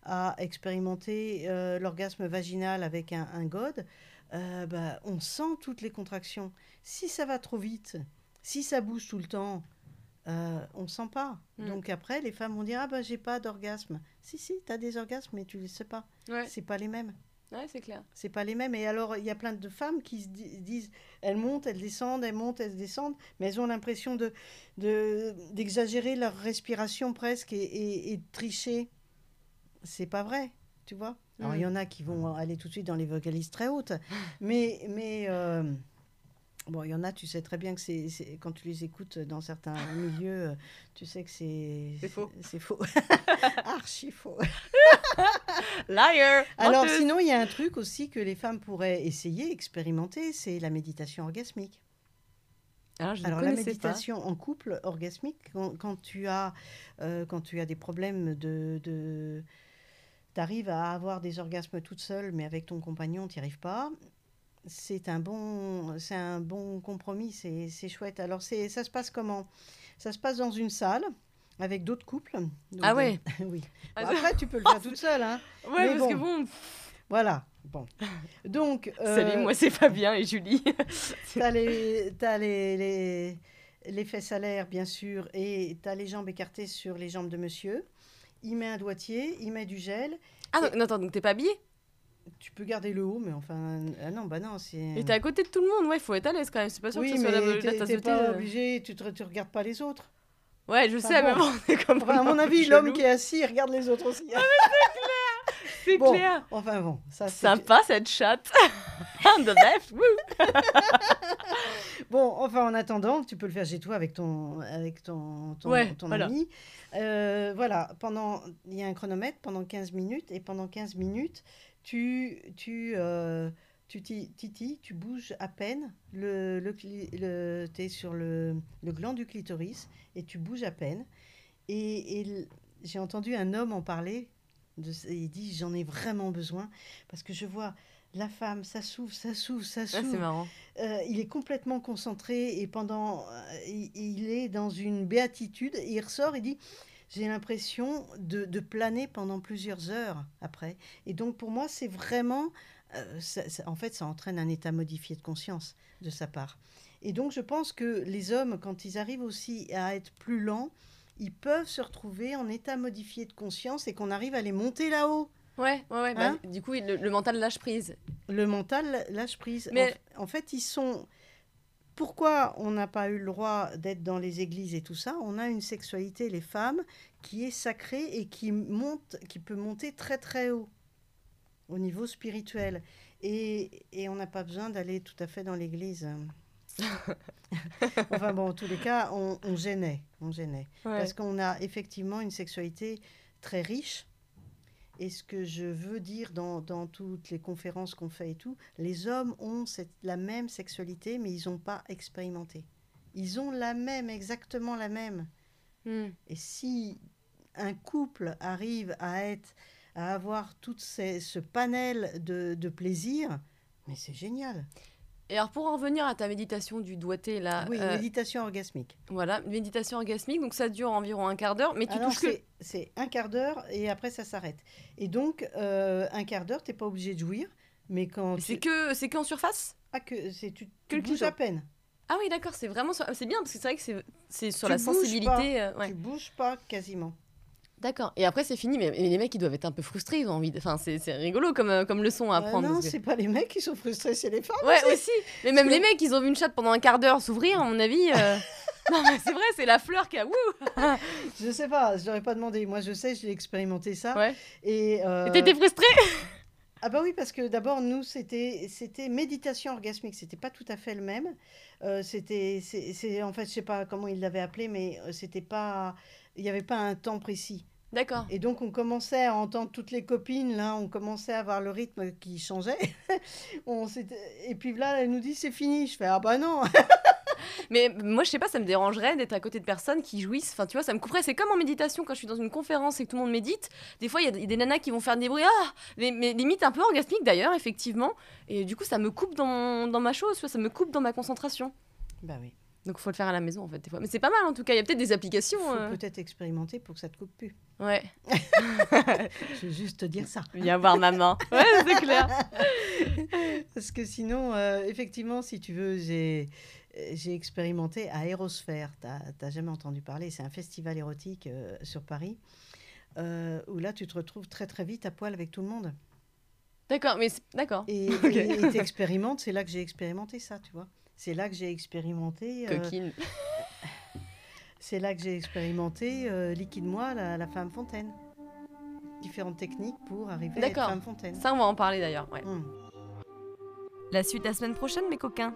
à expérimenter euh, l'orgasme vaginal avec un, un god, euh, bah, on sent toutes les contractions. Si ça va trop vite, si ça bouge tout le temps, euh, on ne sent pas. Mm. Donc après, les femmes vont dire Ah, bah, j'ai pas d'orgasme. Si, si, tu as des orgasmes, mais tu ne les sais pas. Ouais, C'est pas les mêmes. Ouais c'est clair. C'est pas les mêmes. Et alors, il y a plein de femmes qui se di- disent, elles montent, elles descendent, elles montent, elles descendent, mais elles ont l'impression de, de- d'exagérer leur respiration presque et, et- et de tricher. C'est pas vrai, tu vois? Alors, il y en a qui vont aller tout de suite dans les vocalises très hautes, mais, mais euh, bon, il y en a, tu sais très bien que c'est, quand tu les écoutes dans certains milieux, euh, tu sais que c'est C'est faux. C'est faux, archi faux. Liar Alors menteuse. sinon, il y a un truc aussi que les femmes pourraient essayer, expérimenter, c'est la méditation orgasmique. Alors, ne Alors la méditation en couple orgasmique, quand, quand tu as euh, quand tu as des problèmes de, de tu arrives à avoir des orgasmes toute seule, mais avec ton compagnon, tu n'y arrives pas. C'est un bon c'est un bon compromis, c'est c'est chouette. Alors c'est ça se passe comment? Ça se passe dans une salle avec d'autres couples. Donc, Ah ouais. euh, oui. Ah, Bon, après, tu peux le faire toute seule, hein. pas. Ouais, mais parce que bon. Voilà. Bon. Donc. euh, Salut, moi c'est Fabien et Julie. T'as les, t'as les, les, les fesses à l'air, bien sûr, et t'as les jambes écartées sur les jambes de monsieur. Il met un doigtier, il met du gel. ah non, non, attends, donc t'es pas habillé Tu peux garder le haut, mais enfin... Ah non, bah non, c'est... Et t'es à côté de tout le monde, ouais, faut être à l'aise quand même. C'est pas sûr Oui, que ce soit mais la, la t'es tasse t'es de thé. pas euh. obligé, tu, te, tu regardes pas les autres. Ouais, je Enfin, sais, mais bon. bon, c'est comme. Enfin, à mon avis, l'homme qui est assis, il regarde les autres aussi. C'est Bon, clair. Enfin bon, ça c'est... Sympa cette chatte. On the left. Bon, enfin, en attendant, tu peux le faire chez toi avec ton, avec ton, ton, Ouais, ton voilà. ami. Euh, voilà, pendant, il y a un chronomètre pendant 15 minutes, et pendant 15 minutes, tu, tu, euh, tu titilles, tu bouges à peine, le, le, le, es sur le, le gland du clitoris, et tu bouges à peine. Et, et j'ai entendu un homme en parler, De, il dit j'en ai vraiment besoin parce que je vois la femme, ça s'ouvre, ça s'ouvre, ça Ah, c'est s'ouvre. marrant. Euh, il est complètement concentré et pendant, euh, il, il est dans une béatitude. Et il ressort, il dit, j'ai l'impression de, de planer pendant plusieurs heures après. Et donc pour moi, c'est vraiment, euh, ça- ça- en fait, ça entraîne un état modifié de conscience de sa part. Et donc je pense que les hommes, quand ils arrivent aussi à être plus lents, ils peuvent se retrouver en état modifié de conscience et qu'on arrive à les monter là-haut. Ouais, ouais, ouais. bah, Hein du coup, le, le mental lâche prise. Le mental lâche prise. Mais- En, en fait, ils sont. Pourquoi on n'a pas eu le droit d'être dans les églises et tout ça? On a une sexualité, les femmes, qui est sacrée et qui monte, qui peut monter très très haut au niveau spirituel. Et, et on n'a pas besoin d'aller tout à fait dans l'église. enfin bon, en tous les cas, on, on gênait, on gênait. Ouais. Parce qu'on a effectivement une sexualité très riche. Et ce que je veux dire dans, dans toutes les conférences qu'on fait et tout, les hommes ont cette, la même sexualité, mais ils n'ont pas expérimenté. Ils ont la même, exactement la même. Hmm. Et si un couple arrive à, être, à avoir tout ces- ce panel de, de plaisir, mais c'est génial. Et alors, pour en revenir à ta méditation du doigté, là, oui, euh, méditation orgasmique. voilà, méditation orgasmique, donc ça dure environ un quart d'heure, mais tu Alors, touches que. C'est- c'est un quart d'heure et après ça s'arrête. Et donc, euh, un quart d'heure, tu n'es pas obligé de jouir, mais quand C'est tu... que c'est qu'en surface? Ah, que c'est tu, que tu bouges à peine. Ah oui, d'accord, c'est vraiment sur- c'est bien parce que c'est vrai que c'est c'est sur Tu la sensibilité. euh, ouais. Tu bouges pas quasiment. D'accord. Et après c'est fini, mais, mais les mecs ils doivent être un peu frustrés, ils ont envie. De... Enfin, c'est c'est rigolo comme euh, comme leçon à Euh, apprendre. non, parce que- c'est pas les mecs qui sont frustrés, c'est les femmes. Ouais, aussi. Mais même les mecs, ils ont vu une chatte pendant un quart d'heure s'ouvrir, à mon avis. non, mais c'est vrai, c'est la fleur qui a. Wouh Je sais pas, je n'aurais pas demandé. Moi, je sais, j'ai expérimenté ça. Ouais. Et, euh, T'étais frustré Ah bah oui, parce que d'abord, nous, c'était méditation orgasmique. C'était pas tout à fait le même. Euh, c'était, en fait, je sais pas comment ils l'avaient appelé, mais euh, c'était pas, il n'y avait pas un temps précis. D'accord. Et donc, on commençait à entendre toutes les copines, là, on commençait à voir le rythme qui changeait. on et puis là, elle nous dit, c'est fini. Je fais, ah bah non. Mais moi, je sais pas, ça me dérangerait d'être à côté de personnes qui jouissent. Enfin, tu vois, ça me couperait. C'est comme en méditation, quand je suis dans une conférence et que tout le monde médite. Des fois, il y a des- nanas qui vont faire des bruits, ah mais, mais limite un peu orgasmique d'ailleurs, effectivement. Et du coup, ça me coupe dans, dans ma chose, ça me coupe dans ma concentration. bah oui. Donc, faut le faire à la maison, en fait, des fois. Mais c'est pas mal, en tout cas. Il y a peut-être des applications. Faut euh, peut-être expérimenter pour que ça te coupe plus. Ouais. Je veux juste te dire ça. Viens voir ma main. Ouais, c'est clair. Parce que sinon, euh, effectivement, si tu veux, j'ai j'ai expérimenté à Aérosphère. Tu n'as jamais entendu parler. C'est un festival érotique euh, sur Paris. euh, où là, tu te retrouves très très vite à poil avec tout le monde. D'accord, mais d'accord. Et Ok. tu expérimentes, c'est là que j'ai expérimenté ça, tu vois. C'est là que j'ai expérimenté. euh, Coquine. c'est là que j'ai expérimenté euh, liquide-moi la, la femme fontaine. Différentes techniques pour arriver à être D'accord. femme fontaine. Ça, on va en parler d'ailleurs. Ouais. Hum. La suite la semaine prochaine, mes coquins.